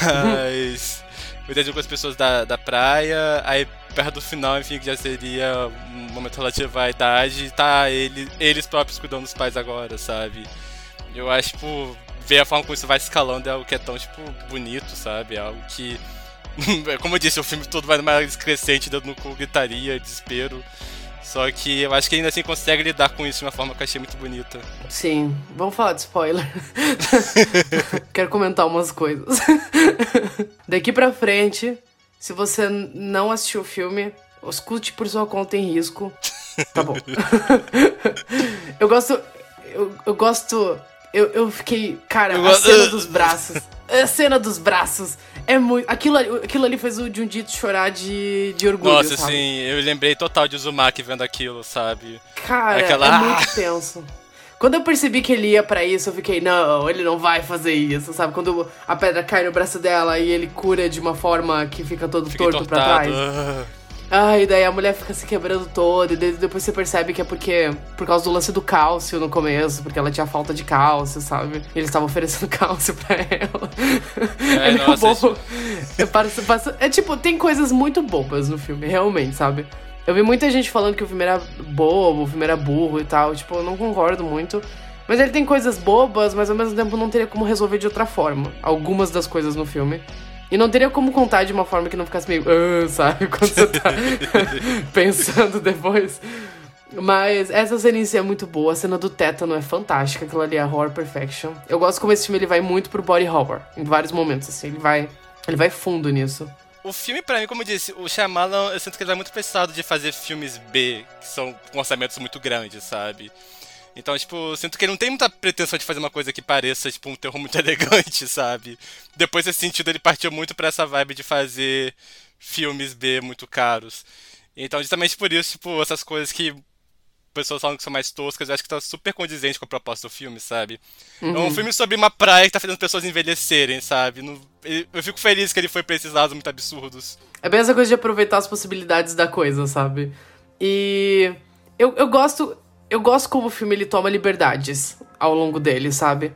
Mas. Interagindo com as pessoas da, da praia. Aí, perto do final, enfim, que já seria um momento relativo à idade, tá ele, eles próprios cuidando dos pais agora, sabe? Eu acho, tipo, ver a forma como isso vai escalando é algo que é tão, tipo, bonito, sabe? É algo que. Como eu disse, o filme todo vai mais crescente, dando no cu, gritaria, desespero. Só que eu acho que ainda assim consegue lidar com isso de uma forma que eu achei muito bonita. Sim, vamos falar de spoiler. Quero comentar umas coisas. Daqui pra frente, se você não assistiu o filme, escute por sua conta em risco. Tá bom. eu gosto. Eu, eu gosto. Eu, eu fiquei. Cara, Eu a gosto- cena dos braços. A cena dos braços. É muito. Aquilo, ali- aquilo ali fez o Jundito chorar de, de orgulho. Nossa, sabe? assim, eu lembrei total de Uzumaki vendo aquilo, sabe? Cara, Aquela- é muito tenso. Quando eu percebi que ele ia pra isso, eu fiquei, não, ele não vai fazer isso, sabe? Quando a pedra cai no braço dela e ele cura de uma forma que fica todo Fiquei torto pra tortado. trás. Ah. Ai, daí a mulher fica se quebrando toda, e depois você percebe que é porque por causa do lance do cálcio no começo, porque ela tinha falta de cálcio, sabe? E eles estavam oferecendo cálcio pra ela. É, meio nossa, bobo. Eu passo- passo- é tipo, tem coisas muito bobas no filme, realmente, sabe? Eu vi muita gente falando que o filme era bobo, o filme era burro e tal. Tipo, eu não concordo muito. Mas ele tem coisas bobas, mas ao mesmo tempo não teria como resolver de outra forma. Algumas das coisas no filme. E não teria como contar de uma forma que não ficasse meio. "Ah", sabe? Quando você tá pensando depois. Mas essa cena em si é muito boa. A cena do tétano é fantástica. Aquilo ali é horror perfection. Eu gosto como esse filme ele vai muito pro body horror. Em vários momentos, assim. Ele vai. Ele vai fundo nisso. O filme, pra mim, como eu disse, o Shyamalan, eu sinto que ele vai muito precisado de fazer filmes B, que são com orçamentos muito grandes, sabe? Então, tipo, eu sinto que ele não tem muita pretensão de fazer uma coisa que pareça, tipo, um terror muito elegante, sabe? Depois desse sentido, ele partiu muito pra essa vibe de fazer filmes B muito caros. Então, justamente por isso, tipo, essas coisas que pessoas falam que são mais toscas, eu acho que tá super condizente com a proposta do filme, sabe? É um filme sobre uma praia que tá fazendo pessoas envelhecerem, sabe? Não- Eu fico feliz que ele foi pra esses lados muito absurdos. É bem essa coisa de aproveitar as possibilidades da coisa, sabe? E eu, eu gosto. Eu gosto como o filme ele toma liberdades ao longo dele, sabe?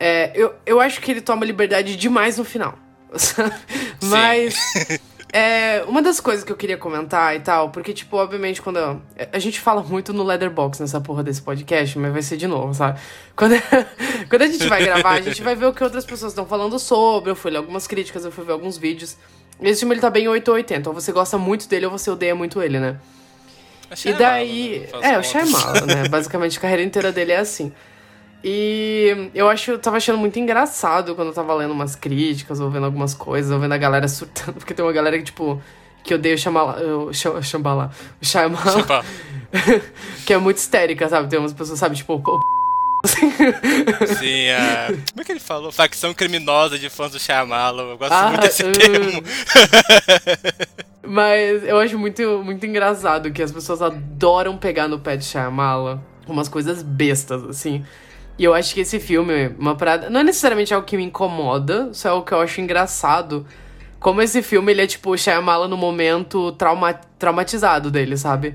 É, eu, eu acho que ele toma liberdade demais no final. Mas. É, uma das coisas que eu queria comentar e tal, porque, tipo, obviamente, quando. eu- a gente fala muito no Leatherbox nessa porra desse podcast, mas vai ser de novo, sabe? Quando, quando a gente vai gravar, a gente vai ver o que outras pessoas estão falando sobre. Eu fui ler algumas críticas, eu fui ver alguns vídeos. E esse filme ele tá bem 8 ou 80. Ou você gosta muito dele ou você odeia muito ele, né? Achei E daí. É, né? o Faz contas. Shyamalan, né? Basicamente a carreira inteira dele é assim. E eu acho, eu tava achando muito engraçado quando eu tava lendo umas críticas, ou vendo algumas coisas, ou vendo a galera surtando, porque tem uma galera que, tipo, que odeia o Shyamalan, o Shy- Shyamalan, o Shyamalan, Tipo, que é muito histérica, sabe? Tem umas pessoas, sabe, tipo, o Sim, a... Como é que ele falou? Facção criminosa de fãs do Shyamala. Eu gosto Ah, muito desse uh. termo. Mas eu acho muito, muito engraçado que as pessoas adoram pegar no pé de Shyamala umas coisas bestas, assim. E eu acho que esse filme é uma parada. Não é necessariamente algo que me incomoda, só é o que eu acho engraçado. Como esse filme, ele é tipo o Shyamala no momento trauma, traumatizado dele, sabe?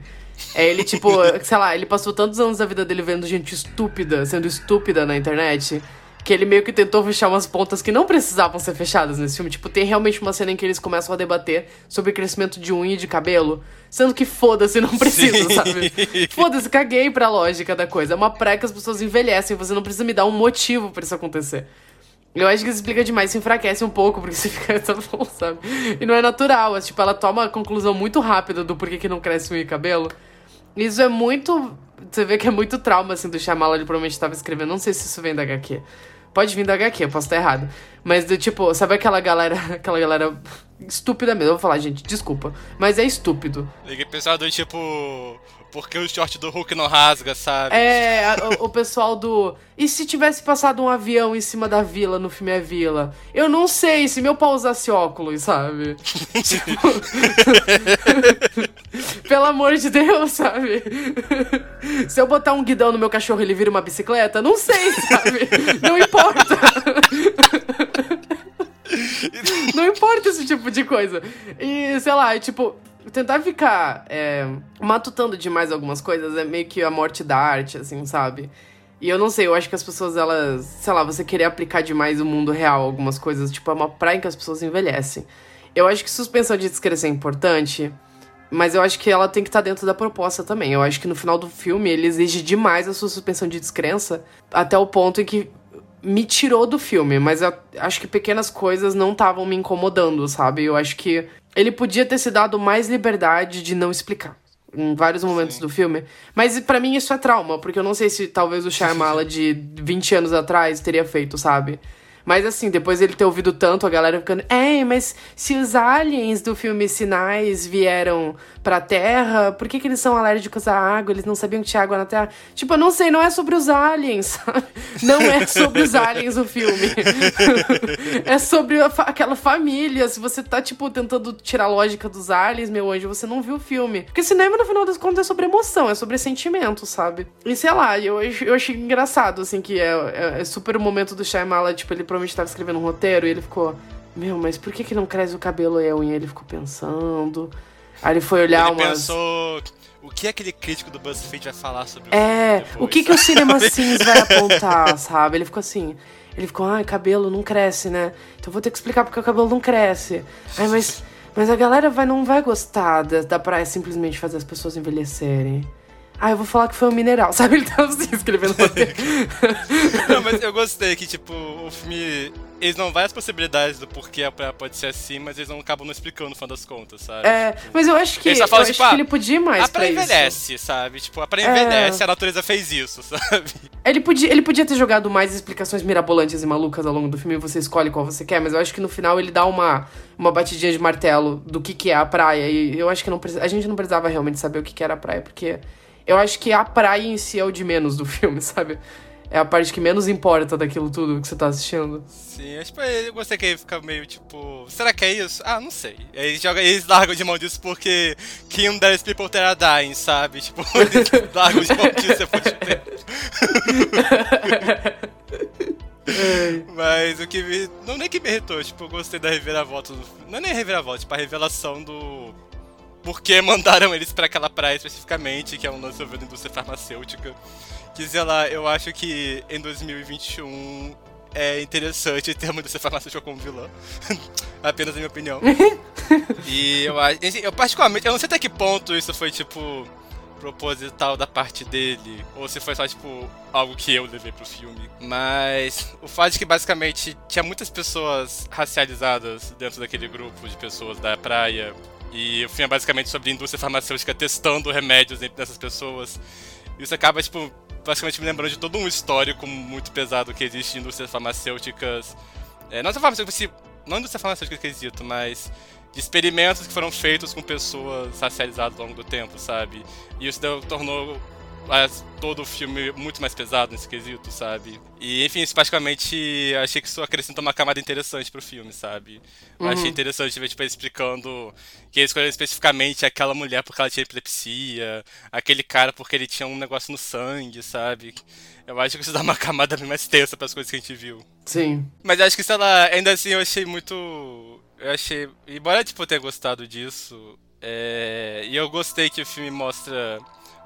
É ele, tipo, sei lá, ele passou tantos anos da vida dele vendo gente estúpida, sendo estúpida na internet, que ele meio que tentou fechar umas pontas que não precisavam ser fechadas nesse filme. Tipo, tem realmente uma cena em que eles começam a debater sobre crescimento de unha e de cabelo, sendo que foda-se, não precisa, Sim. sabe? Foda-se, caguei pra lógica da coisa. É uma praia que as pessoas envelhecem, você não precisa me dar um motivo pra isso acontecer. Eu acho que isso explica demais, se enfraquece um pouco, porque você fica tá bom, sabe? E não é natural, é, tipo, ela toma a conclusão muito rápida do porquê que não cresce unha e cabelo. Isso é muito. Você vê que é muito trauma, assim, do Shyamala, ele provavelmente estava escrevendo. Não sei se isso vem da HQ. Pode vir da HQ, eu posso estar errado. Mas do tipo, sabe aquela galera. Aquela galera estúpida mesmo. Eu vou falar, gente, desculpa. Mas é estúpido. Liguei pessoal do tipo. Por que o short do Hulk não rasga, sabe? É, a- o, o pessoal do. E se tivesse passado um avião em cima da vila no filme É Vila? Eu não sei se meu pau usasse óculos, sabe? Tipo, Pelo amor de Deus, sabe? Se eu botar um guidão no meu cachorro ele vira uma bicicleta? Não sei, sabe? Não importa. Não importa esse tipo de coisa. E, sei lá, é tipo, tentar ficar é, matutando demais algumas coisas é meio que a morte da arte, assim, sabe? E eu não sei, eu acho que as pessoas, elas, sei lá, você querer aplicar demais o mundo real, algumas coisas, tipo, é uma praia em que as pessoas envelhecem. Eu acho que suspensão de descrença é importante, mas eu acho que ela tem que estar dentro da proposta também. Eu acho que no final do filme ele exige demais a sua suspensão de descrença, até o ponto em que me tirou do filme, mas eu acho que pequenas coisas não estavam me incomodando, sabe? Eu acho que ele podia ter se dado mais liberdade de não explicar em vários momentos do filme. Mas pra mim isso é trauma, porque eu não sei se talvez o Shyamala de 20 anos atrás teria feito, sabe? Mas assim, depois ele ter ouvido tanto, a galera ficando, é, mas se os aliens do filme Sinais vieram pra Terra, por que, que eles são alérgicos à água? Eles não sabiam que tinha água na Terra? Tipo, eu não sei, não é sobre os aliens? Não é sobre os aliens o filme. é sobre fa- aquela família. Se você tá, tipo, tentando tirar a lógica dos aliens, meu anjo, você não viu o filme. Porque cinema, no final das contas, é sobre emoção, é sobre sentimento, sabe? E sei lá, eu, eu achei engraçado, assim, que é, é, é super o momento do Shyamala, tipo, ele provavelmente tava escrevendo um roteiro e ele ficou... Meu, mas por que que não cresce o cabelo e a unha? Ele ficou pensando... Aí ele foi olhar Ele umas... pensou. O que aquele crítico do BuzzFeed vai falar sobre o É, filme depois, o que que o Cinema Sims vai apontar, sabe? Ele ficou assim, ele ficou, ai, cabelo não cresce, né? Então eu vou ter que explicar porque o cabelo não cresce. Ai, mas, mas a galera vai, não vai gostar da, da praia simplesmente fazer as pessoas envelhecerem. Ah, eu vou falar que foi um mineral, sabe? Ele tava assim, escrevendo roteiro. Não, mas eu gostei que, tipo, o filme. Eles não vai as possibilidades do porquê a praia pode ser assim, mas eles não acabam não explicando no fim das contas, sabe? É, Tipo, mas eu acho que, eu fala, acho tipo, que ah, ele podia mais a praia pra isso. envelhece, sabe? Tipo, a praia É. envelhece, a natureza fez isso, sabe? Ele podia, ele podia ter jogado mais explicações mirabolantes e malucas ao longo do filme você escolhe qual você quer, mas eu acho que no final ele dá uma, uma batidinha de martelo do que, que é a praia. E eu acho que não a gente não precisava realmente saber o que, que era a praia, porque eu acho que a praia em si é o de menos do filme, sabe? É a parte que menos importa daquilo tudo que você tá assistindo. Sim, é, tipo, eu gostei que ele fica meio tipo. Será que é isso? Ah, não sei. Eles, jogam, eles largam de mão disso porque Kim There's People That Are Dying, sabe? Tipo, eles largam de mão disso depois de tempo. Mas o que me. Não nem que me irritou, tipo, eu gostei da reviravolta do. Não é nem a reviravolta, tipo, a revelação do. Por que mandaram eles pra aquela praia especificamente, que é um lance envolvendo indústria farmacêutica. Que sei lá, eu acho que em 2021 é interessante ter uma indústria farmacêutica como vilã. Apenas a minha opinião. e eu acho. Eu particularmente, eu não sei até que ponto isso foi, tipo, proposital da parte dele, ou se foi só, tipo, algo que eu levei pro filme. Mas o fato de que basicamente tinha muitas pessoas racializadas dentro daquele grupo de pessoas da praia, e o filme é basicamente sobre a indústria farmacêutica testando remédios entre essas pessoas. Isso acaba, tipo, basicamente me lembrando de todo um histórico muito pesado que existe em indústrias farmacêuticas. É, não farmacêutica, não indústria farmacêutica quesito, mas de experimentos que foram feitos com pessoas racializadas ao longo do tempo, sabe? E isso tornou todo o filme muito mais pesado nesse quesito, sabe? E, enfim, isso praticamente achei que isso acrescentou uma camada interessante pro filme, sabe? Eu achei interessante ver, tipo, ele explicando que ele escolheu especificamente aquela mulher porque ela tinha epilepsia, aquele cara porque ele tinha um negócio no sangue, sabe? Eu acho que isso dá uma camada bem mais tensa pras coisas que a gente viu. Sim. Mas acho que, sei lá, ainda assim eu achei muito. Eu achei. Embora, tipo, eu tenha gostado disso. é, E eu gostei que o filme mostra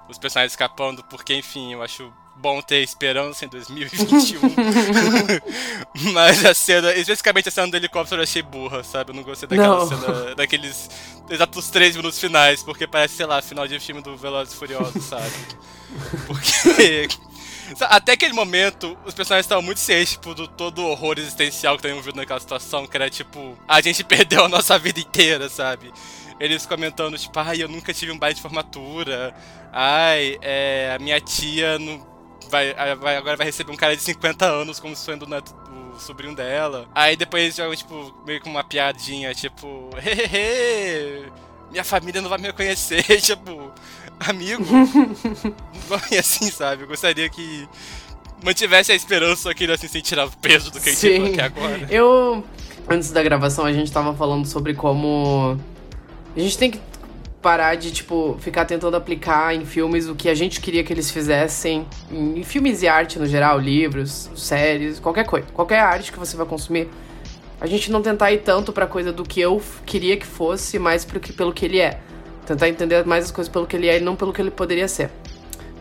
os personagens escapando, porque, enfim, eu acho bom ter esperança em 2021. Mas a cena, especificamente a cena do helicóptero, eu achei burra, sabe? Eu não gostei daquela Não. cena, daqueles exatos três minutos finais, porque parece, sei lá, final de filme do Velozes e Furiosos, sabe? Porque. Até aquele momento, os personagens estavam muito cientes, tipo, do todo o horror existencial que estavam envolvido naquela situação, que era tipo, a gente perdeu a nossa vida inteira, sabe? Eles comentando, tipo, ai, eu nunca tive um baile de formatura. Ai, é, a minha tia não vai, vai- agora vai receber um cara de 50 anos como sendo o sobrinho dela. Aí depois eles jogam, tipo, meio com uma piadinha, tipo, hehehe, minha família não vai me reconhecer, tipo, amigo. e assim, sabe? Eu gostaria que mantivesse a esperança, ele assim, sem tirar o peso do que a gente aqui agora. Eu. Antes da gravação, a gente tava falando sobre como. A gente tem que parar de, tipo, ficar tentando aplicar em filmes o que a gente queria que eles fizessem. Em filmes e arte no geral, livros, séries, qualquer coisa. Qualquer arte que você vai consumir. A gente não tentar ir tanto pra coisa do que eu queria que fosse, mais pro que, pelo que ele é. Tentar entender mais as coisas pelo que ele é e não pelo que ele poderia ser.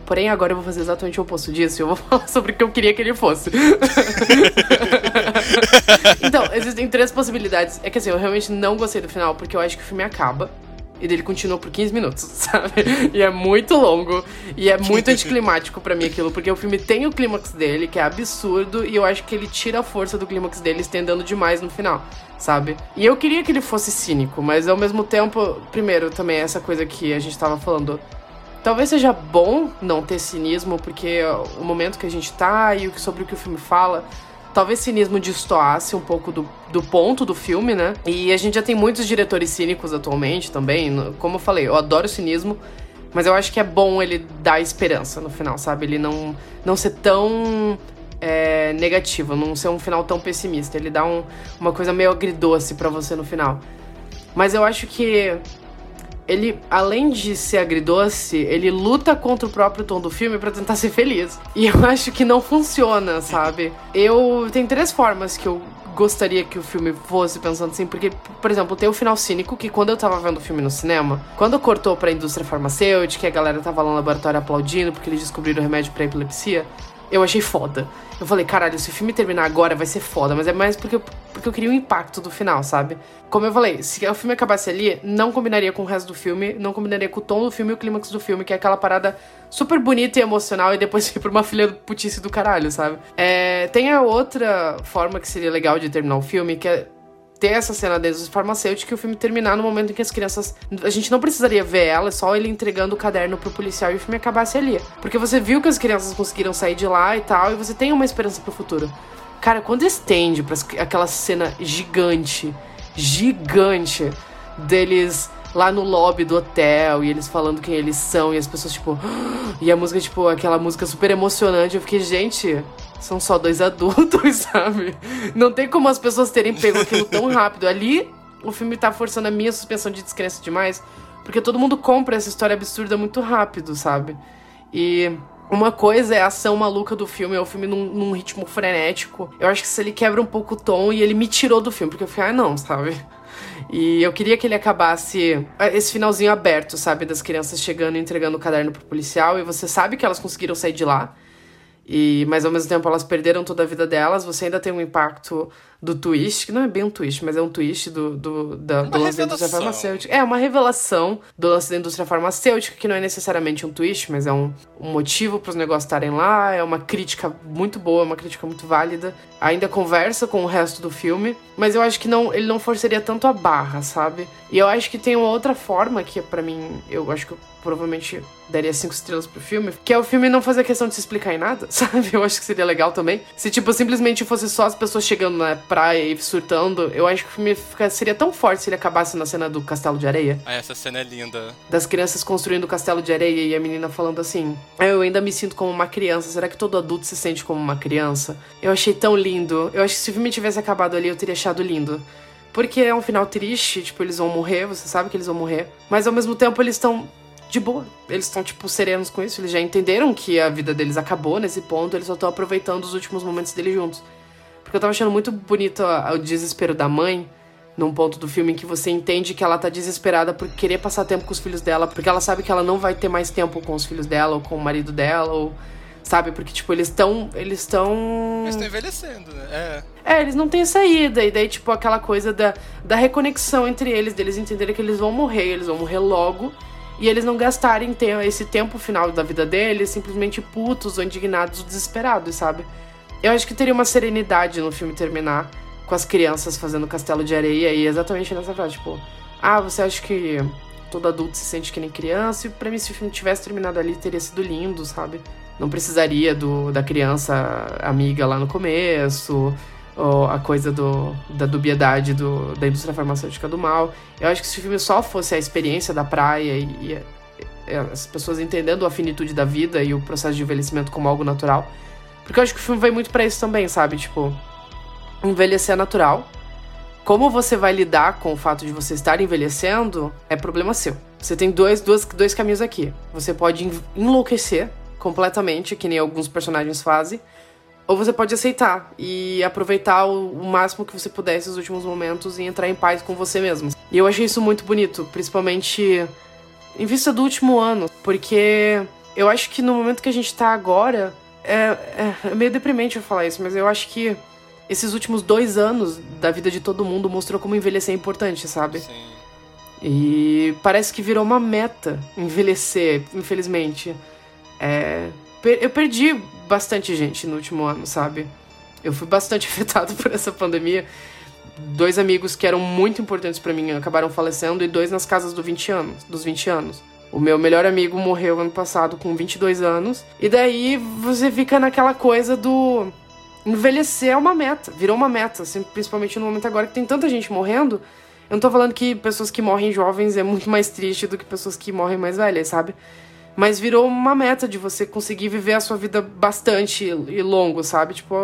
Porém, agora eu vou fazer exatamente o oposto disso. e Eu vou falar sobre o que eu queria que ele fosse. então, existem três possibilidades. É que assim, eu realmente não gostei do final, porque eu acho que o filme acaba. E dele continua por 15 minutos, sabe? E é muito longo. E é muito anticlimático pra mim aquilo, porque o filme tem o clímax dele, que é absurdo, e eu acho que ele tira a força do clímax dele, estendendo demais no final, sabe? E eu queria que ele fosse cínico, mas ao mesmo tempo, primeiro, também essa coisa que a gente tava falando. Talvez seja bom não ter cinismo, porque o momento que a gente tá e sobre o que o filme fala, talvez cinismo destoasse um pouco do, do ponto do filme, né? E a gente já tem muitos diretores cínicos atualmente também. Como eu falei, eu adoro cinismo, mas eu acho que é bom ele dar esperança no final, sabe? Ele não, não ser tão é, negativo, não ser um final tão pessimista. Ele dá um- uma coisa meio agridoce pra você no final. Mas eu acho que ele, além de ser agridoce, ele luta contra o próprio tom do filme pra tentar ser feliz. E eu acho que não funciona, sabe? Eu. Tem três formas que eu gostaria que o filme fosse pensando assim, porque, por exemplo, tem o final cínico, que quando eu tava vendo o filme no cinema, quando cortou pra indústria farmacêutica, a galera tava lá no laboratório aplaudindo porque eles descobriram o remédio pra epilepsia, eu achei foda. Eu falei, caralho, se o filme terminar agora vai ser foda, mas é mais porque eu, porque eu queria o impacto do final, sabe? Como eu falei, se o filme acabasse ali, não combinaria com o resto do filme, não combinaria com o tom do filme e o clímax do filme, que é aquela parada super bonita e emocional e depois ir pra uma filha putice do caralho, sabe? É, tem a outra forma que seria legal de terminar o filme, que é ter essa cena do farmacêutico e o filme terminar no momento em que as crianças. A gente não precisaria ver ela, só ele entregando o caderno pro policial e o filme acabasse ali. Porque você viu que as crianças conseguiram sair de lá e tal, e você tem uma esperança pro futuro. Cara, quando estende pra aquela cena gigante, gigante deles lá no lobby do hotel e eles falando quem eles são e as pessoas, tipo. E a música, tipo, aquela música super emocionante. Eu fiquei, gente, são só dois adultos, sabe? Não tem como as pessoas terem pego aquilo tão rápido. Ali, o filme tá forçando a minha suspensão de descrença demais, porque todo mundo compra essa história absurda muito rápido, sabe? E. Uma coisa é a ação maluca do filme, é o filme num, num ritmo frenético. Eu acho que se ele quebra um pouco o tom e ele me tirou do filme, porque eu fiquei, ah, não, sabe? E eu queria que ele acabasse ah, esse finalzinho aberto, sabe? Das crianças chegando e entregando o caderno pro policial. E você sabe que elas conseguiram sair de lá. E, mas ao mesmo tempo elas perderam toda a vida delas. Você ainda tem um impacto do twist, que não é bem um twist, mas é um twist do, do, da, do lance da indústria farmacêutica. É uma revelação do lance da indústria farmacêutica, que não é necessariamente um twist, mas é um, um motivo para os negócios estarem lá. É uma crítica muito boa, uma crítica muito válida. Ainda conversa com o resto do filme, mas eu acho que não, ele não forçaria tanto a barra, sabe? E eu acho que tem uma outra forma que, pra mim, eu acho que eu provavelmente daria cinco estrelas pro filme, que é o filme não fazer questão de se explicar em nada, sabe? Eu acho que seria legal também. Se, tipo, simplesmente fosse só as pessoas chegando na, praia e surtando, eu acho que o filme fica- seria tão forte se ele acabasse na cena do castelo de areia. Ah, essa cena é linda. Das crianças construindo o castelo de areia e a menina falando assim: "Ah, Eu ainda me sinto como uma criança. Será que todo adulto se sente como uma criança? Eu achei tão lindo. Eu acho que se o filme tivesse acabado ali, eu teria achado lindo. Porque é um final triste, tipo, eles vão morrer, você sabe que eles vão morrer. Mas ao mesmo tempo eles estão de boa. Eles estão, tipo, serenos com isso. Eles já entenderam que a vida deles acabou nesse ponto, eles só estão aproveitando os últimos momentos deles juntos. Porque eu tava achando muito bonito o desespero da mãe, num ponto do filme em que você entende que ela tá desesperada por querer passar tempo com os filhos dela, porque ela sabe que ela não vai ter mais tempo com os filhos dela, ou com o marido dela, ou. Sabe? Porque, tipo, eles estão. Eles estão. Eles estão envelhecendo, né? É. É, eles não têm saída. E daí, tipo, aquela coisa da, da reconexão entre eles, deles entenderem que eles vão morrer, eles vão morrer logo. E eles não gastarem esse tempo final da vida deles simplesmente putos ou indignados ou desesperados, sabe? Eu acho que teria uma serenidade no filme terminar com as crianças fazendo castelo de areia e exatamente nessa frase, tipo, ah, você acha que todo adulto se sente que nem criança? E pra mim, se o filme tivesse terminado ali, teria sido lindo, sabe? Não precisaria do, da criança amiga lá no começo, ou a coisa do, da dubiedade do, da indústria farmacêutica do mal. Eu acho que se o filme só fosse a experiência da praia e, e- e as pessoas entendendo a finitude da vida e o processo de envelhecimento como algo natural. Porque eu acho que o filme vai muito pra isso também, sabe? Tipo, envelhecer é natural. Como você vai lidar com o fato de você estar envelhecendo é problema seu. Você tem dois, dois, dois caminhos aqui. Você pode en- enlouquecer completamente, que nem alguns personagens fazem, ou você pode aceitar e aproveitar o, o máximo que você puder esses últimos momentos e entrar em paz com você mesmo. E eu achei isso muito bonito, principalmente em vista do último ano, porque eu acho que no momento que a gente tá agora, é, é- é meio deprimente eu falar isso, mas eu acho que esses últimos dois anos da vida de todo mundo mostrou como envelhecer é importante, sabe? Sim. E parece que virou uma meta envelhecer, infelizmente. É, eu perdi bastante gente no último ano, sabe? Eu fui bastante afetado por essa pandemia. Dois amigos que eram muito importantes pra mim acabaram falecendo e dois nas casas do 20 anos, dos 20 anos. O meu melhor amigo morreu ano passado com 22 anos. E daí você fica naquela coisa do envelhecer é uma meta, virou uma meta, assim, principalmente no momento agora que tem tanta gente morrendo. Eu não tô falando que pessoas que morrem jovens é muito mais triste do que pessoas que morrem mais velhas, sabe? Mas virou uma meta de você conseguir viver a sua vida bastante e longo, sabe? Tipo,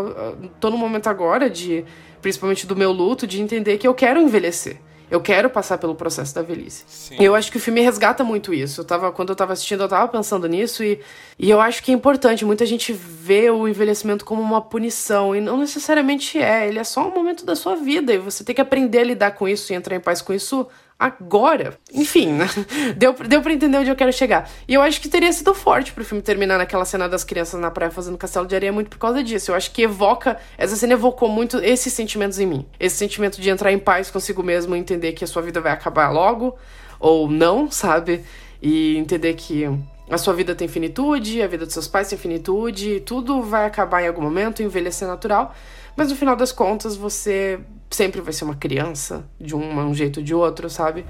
tô num momento agora de, principalmente do meu luto, de entender que eu quero envelhecer. Eu quero passar pelo processo da velhice. Sim. Eu acho que o filme resgata muito isso. Eu tava, quando eu tava assistindo, eu tava pensando nisso e, e eu acho que é importante. Muita gente vê o envelhecimento como uma punição e não necessariamente é. Ele é só um momento da sua vida e você tem que aprender a lidar com isso e entrar em paz com isso agora. Enfim, né? Deu, deu pra entender onde eu quero chegar. E eu acho que teria sido forte pro filme terminar naquela cena das crianças na praia fazendo castelo de areia muito por causa disso. Eu acho que evoca. Essa cena evocou muito esses sentimentos em mim. Esse sentimento de entrar em paz consigo mesmo entender que a sua vida vai acabar logo, ou não, sabe? E entender que a sua vida tem finitude, a vida dos seus pais tem finitude, tudo vai acabar em algum momento, envelhecer natural. Mas no final das contas, você sempre vai ser uma criança, de um, um jeito ou de outro, sabe?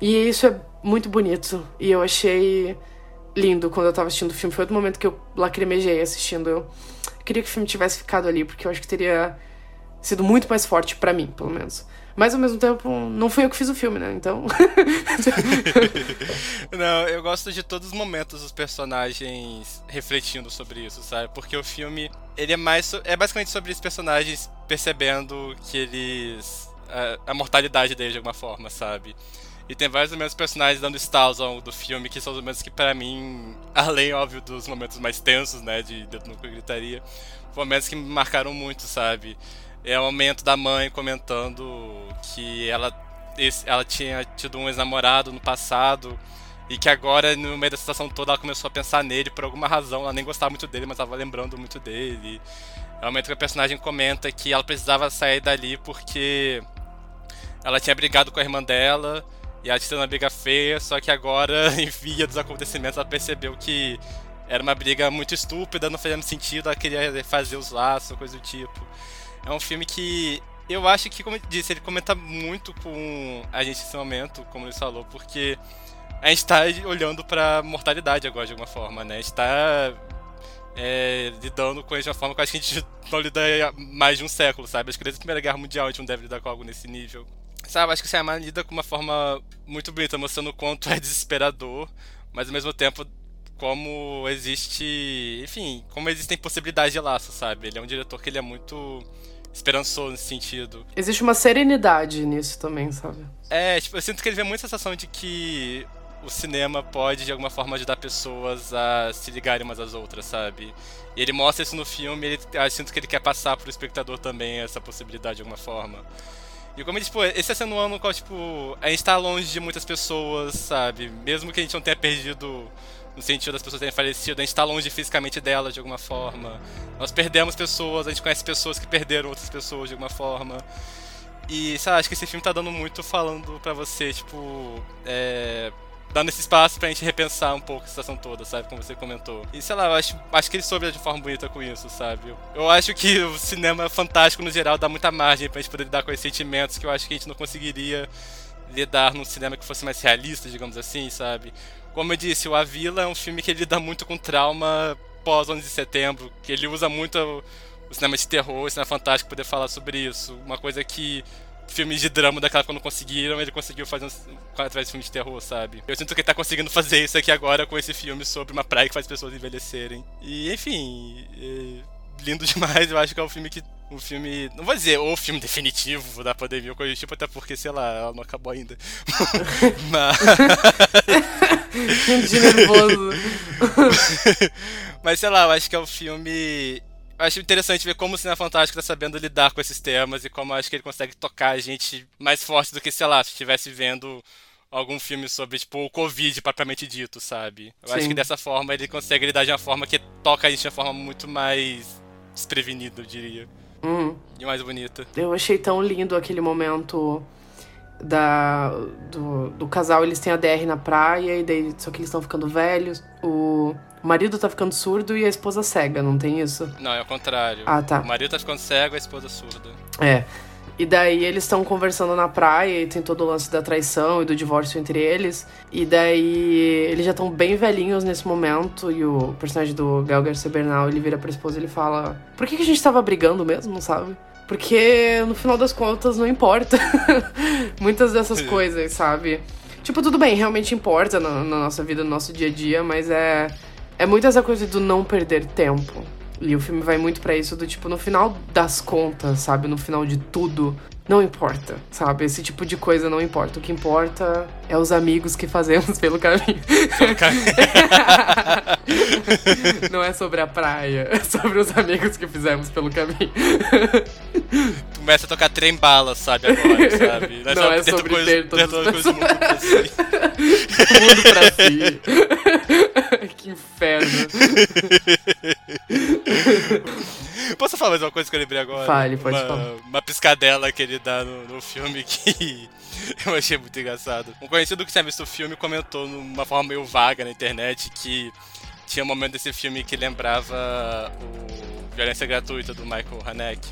E isso é muito bonito. E eu achei lindo quando eu tava assistindo o filme. Foi outro momento que eu lacrimejei assistindo. Eu queria que o filme tivesse ficado ali, porque eu acho que teria sido muito mais forte pra mim, pelo menos. Mas ao mesmo tempo, não fui eu que fiz o filme, né? Então. Não, eu gosto de todos os momentos dos personagens refletindo sobre isso, sabe? Porque o filme, ele é mais é basicamente sobre os personagens percebendo que eles a, a mortalidade deles de alguma forma, sabe? E tem vários momentos personagens dando estalos ao longo do filme, que são os momentos que pra mim, além óbvio dos momentos mais tensos, né, de dedo no cu gritaria, momentos que me marcaram muito, sabe? É o momento da mãe comentando que ela ela tinha tido um ex-namorado no passado e que agora, no meio da situação toda, ela começou a pensar nele por alguma razão. Ela nem gostava muito dele, mas estava lembrando muito dele. É o momento que a personagem comenta que ela precisava sair dali porque ela tinha brigado com a irmã dela e ela tinha uma briga feia, só que agora, em via dos acontecimentos, ela percebeu que era uma briga muito estúpida, não fazia sentido, ela queria fazer os laços, coisa do tipo. É um filme que eu acho que, como eu disse, ele comenta muito com a gente nesse momento, como ele falou, porque a gente tá olhando pra mortalidade agora de alguma forma, né? A gente tá é, lidando com eles de uma forma que acho que a gente não lida há mais de um século, sabe? Acho que desde a Primeira Guerra Mundial a gente não deve lidar com algo nesse nível. Sabe, acho que o Shyamalan lida com uma forma muito bonita, mostrando o quanto é desesperador, mas ao mesmo tempo como existe, enfim, como existem possibilidades de laço, sabe? Ele é um diretor que ele é muito esperançoso nesse sentido. Existe uma serenidade nisso também, sabe? É, tipo, eu sinto que ele vê muita sensação de que o cinema pode de alguma forma ajudar pessoas a se ligarem umas às outras, sabe? E ele mostra isso no filme, ele, eu sinto que ele quer passar pro espectador também essa possibilidade de alguma forma. E como ele, tipo, esse é sendo um ano no qual, tipo, a gente tá longe de muitas pessoas, sabe? Mesmo que a gente não tenha perdido no sentido das pessoas terem falecido, a gente tá longe fisicamente delas de alguma forma. Nós perdemos pessoas, a gente conhece pessoas que perderam outras pessoas de alguma forma. E, sabe, acho que esse filme tá dando muito falando pra você, tipo, é, dando esse espaço pra gente repensar um pouco a situação toda, sabe? Como você comentou. E sei lá, eu acho, acho que ele soube de forma bonita com isso, sabe? Eu, eu acho que o cinema fantástico no geral dá muita margem pra gente poder lidar com esses sentimentos que eu acho que a gente não conseguiria lidar num cinema que fosse mais realista, digamos assim, sabe? Como eu disse, o A Vila é um filme que ele lida muito com trauma pós 11 de setembro, que ele usa muito o cinema de terror, o cinema fantástico poder falar sobre isso. Uma coisa que filmes de drama daquela quando conseguiram, ele conseguiu fazer um, através de filmes de terror, sabe? Eu sinto que ele tá conseguindo fazer isso aqui agora com esse filme sobre uma praia que faz pessoas envelhecerem. E, enfim, lindo demais. Eu acho que é um filme que. Um filme. Não vou dizer o filme definitivo da pandemia ou coisa do tipo, até porque, sei lá, ela não acabou ainda. Mas. de nervoso. Mas sei lá, eu acho que é um filme eu acho interessante ver como o Cinema Fantástico tá sabendo lidar com esses temas e como eu acho que ele consegue tocar a gente mais forte do que, sei lá, se estivesse vendo algum filme sobre, tipo, o Covid propriamente dito, sabe? Eu Sim. acho que dessa forma ele consegue lidar de uma forma que toca a gente de uma forma muito mais desprevenida, eu diria. Uhum. E mais bonita. Eu achei tão lindo aquele momento da do, do casal, eles têm a DR na praia, e daí, só que eles estão ficando velhos. O marido tá ficando surdo e a esposa cega, não tem isso? Não, é o contrário. Ah, tá. O marido tá ficando cego, a esposa surda. É. E daí eles estão conversando na praia e tem todo o lance da traição e do divórcio entre eles. E daí eles já estão bem velhinhos nesse momento e o personagem do Gal Garcia Bernal, ele vira pra esposa e ele fala: "Por que, que a gente tava brigando mesmo, sabe?" Porque no final das contas não importa. Muitas dessas coisas, sabe? Tipo, tudo bem, realmente importa na, na nossa vida, no nosso dia a dia, mas é é muito essa coisa do não perder tempo. E o filme vai muito pra isso do tipo, no final das contas, sabe? No final de tudo, não importa, sabe? Esse tipo de coisa não importa. O que importa é os amigos que fazemos pelo caminho. Pelo caminho. não é sobre a praia, é sobre os amigos que fizemos pelo caminho. Começa a tocar trem bala, sabe, agora, sabe? Não, é sobre coisa- ter coisas do mundo pra si. Mundo pra si. que inferno. Posso falar mais uma coisa que eu lembrei agora? Fale, pode uma, falar. Uma piscadela que ele dá no, no filme que eu achei muito engraçado. Um conhecido que tinha visto o filme comentou numa forma meio vaga na internet que tinha um momento desse filme que lembrava o Violência Gratuita do Michael Haneke.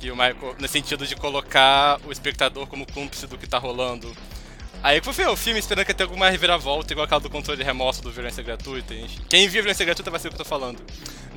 E o Michael, no sentido de colocar o espectador como cúmplice do que tá rolando. Aí eu fui o filme esperando que ter alguma reviravolta, igual aquela do controle remoto do Violência Gratuita. Quem viu Violência Gratuita vai saber o que eu tô falando.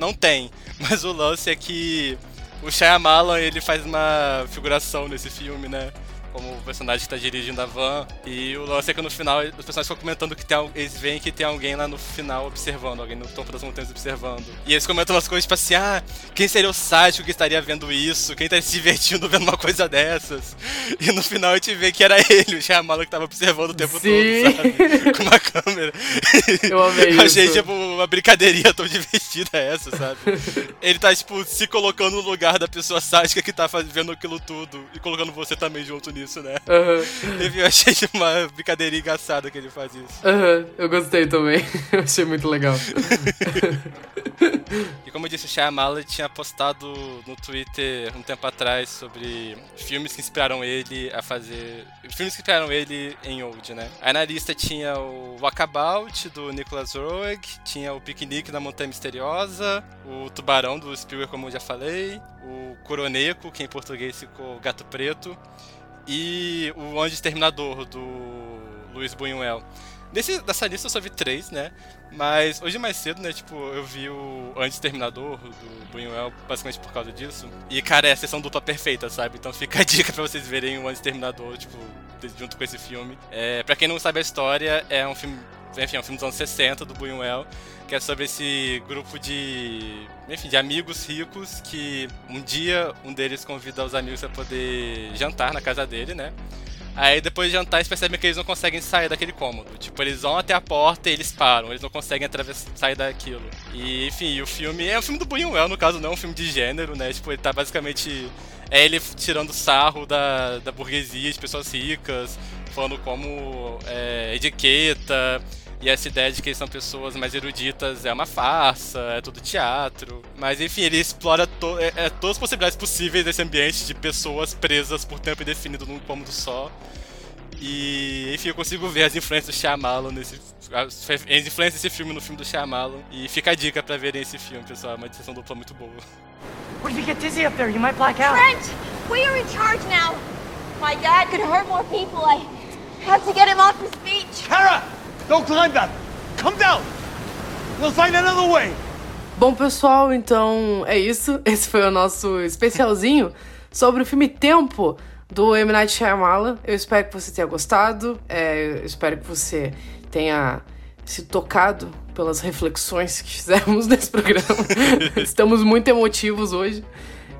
Não tem, mas o lance é que o Shyamalan, ele faz uma figuração nesse filme, né? Como o personagem que tá dirigindo a van. E o lance é que no final, os personagens ficam comentando que tem, eles veem que tem alguém lá no final observando, alguém no topo das montanhas observando. E eles comentam umas coisas tipo assim, ah, quem seria o sádico que estaria vendo isso? Quem estaria se divertindo vendo uma coisa dessas? E no final a gente vê que era ele, o Shyamalan, que tava observando o tempo Sim. todo, sabe? Com uma câmera. Eu amei Achei, isso. tipo, uma brincadeirinha tão divertida essa, sabe? Ele tá, tipo, se colocando no lugar da pessoa sádica que tá vendo aquilo tudo e colocando você também junto nisso, né? Aham. Enfim, eu achei uma brincadeirinha engraçada que ele faz isso. Aham, eu gostei também. Eu achei muito legal. E como eu disse, o Shyamalan tinha postado no Twitter um tempo atrás sobre filmes que inspiraram ele a fazer... Filmes que inspiraram ele em Old, né? Aí na lista tinha o Walkabout, do Nicholas Roeg, tinha o Piquenique na Montanha Misteriosa, o Tubarão, do Spielberg, como eu já falei, o Coroneco, que em português ficou Gato Preto, e o Anjo Exterminador, do Luiz Buñuel. Nesse, dessa lista eu só vi três, né? Mas hoje mais cedo, né, tipo, eu vi o Antes-Terminador do Buñuel basicamente por causa disso. E, cara, é a sessão dupla perfeita, sabe? Então fica a dica pra vocês verem o Antes-Terminador, tipo, junto com esse filme. É, pra quem não sabe a história, é um filme enfim, é um filme dos anos 60 do Buñuel, que é sobre esse grupo de, enfim, de amigos ricos que um dia um deles convida os amigos a poder jantar na casa dele, né? Aí depois de jantar eles percebem que eles não conseguem sair daquele cômodo. Tipo, eles vão até a porta e eles param, eles não conseguem sair daquilo. E enfim, o filme é um filme do Buñuel, no caso não é um filme de gênero, né? Tipo, ele tá basicamente é ele tirando sarro da, da burguesia, de pessoas ricas, falando como é, etiqueta, e essa ideia de que eles são pessoas mais eruditas é uma farsa, é tudo teatro. Mas enfim, ele explora to é, é, todas as possibilidades possíveis desse ambiente de pessoas presas por tempo indefinido num cômodo só. E enfim, eu consigo ver as influências do Shyamalan nesse. As influências desse filme no filme do Shyamalan. E fica a dica pra verem esse filme, pessoal. É uma sessão dupla muito boa. What if you get dizzy up there? You might black out. Trent, we are in charge now. My dad could hurt more people. I have to get him off his feet. Don't climb that! Come down! We'll find another way! Bom, pessoal, então é isso. Esse foi o nosso especialzinho sobre o filme Tempo do M. Night Shyamalan. Eu espero que você tenha gostado. É, eu espero que você tenha se tocado pelas reflexões que fizemos nesse programa. Estamos muito emotivos hoje.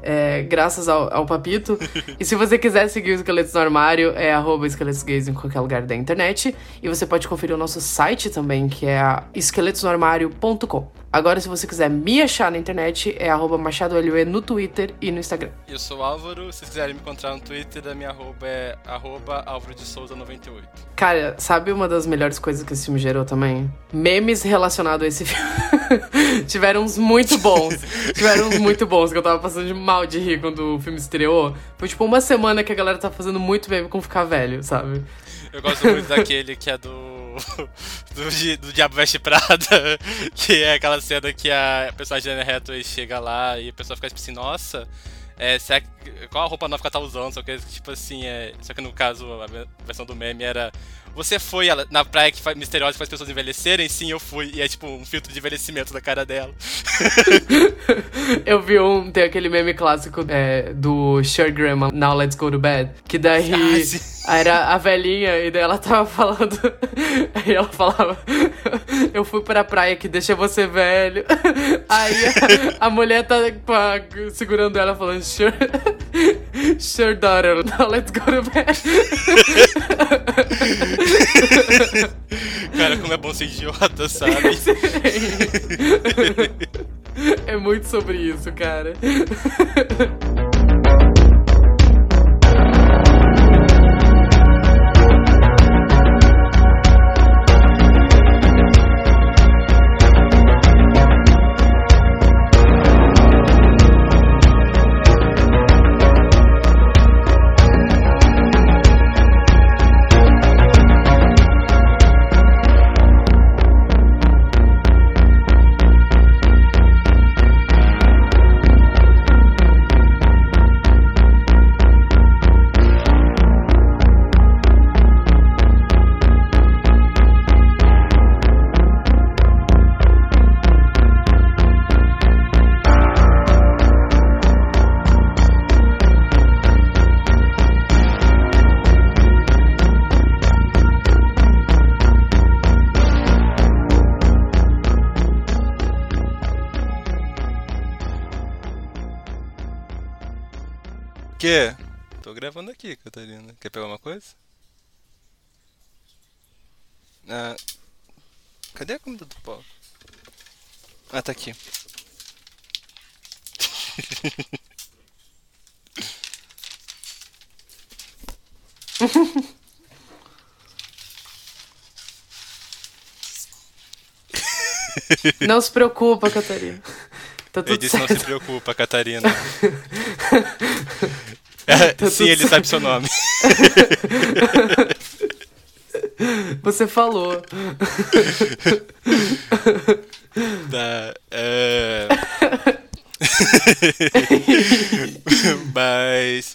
É, graças ao, ao, Papito. E se você quiser seguir os Esqueletos no Armário, é arroba Esqueletos Gays em qualquer lugar da internet. E você pode conferir o nosso site também, que é esqueletosnoarmário.com. Agora, se você quiser me achar na internet, é arroba no Twitter e no Instagram. Eu sou o Álvaro, se vocês quiserem me encontrar no Twitter, a minha arroba é arroba Álvaro de Souza 98. Cara, sabe uma das melhores coisas que esse filme gerou também? Memes relacionados a esse filme. Tiveram uns muito bons. Tiveram uns muito bons, que eu tava passando de mal de rir quando o filme estreou. Foi tipo uma semana que a galera tá fazendo muito meme com ficar velho, sabe? Eu gosto muito daquele que é do do, do Diabo Veste Prada, que é aquela cena que a personagem Anne Hathaway chega lá e a pessoa fica tipo assim, nossa, é, qual a roupa nova que ela tá usando? Só que, tipo assim, é, só que no caso, a versão do meme era você foi na praia que faz, misteriosa faz pessoas envelhecerem? Sim, eu fui. E é tipo um filtro de envelhecimento da cara dela. eu vi um. Tem aquele meme clássico é, do Sure Grandma, Now Let's Go to Bed. Que daí. Ah, era a velhinha, e daí ela tava falando. Aí ela falava: Eu fui pra praia que deixa você velho. Aí a, a mulher tá pá, segurando ela falando: Sure. Sure, daughter, now let's go to bed. Cara, como é bom ser idiota, sabe? é muito sobre isso, cara. Aqui, Catarina. Quer pegar uma coisa? Ah, cadê a comida do pau? Ah, tá aqui. Não se preocupa, Catarina. Tá Eu disse certo. não se preocupa, Catarina. Tá Sim, ele sabe seu nome. Você falou. Tá. É... Mas.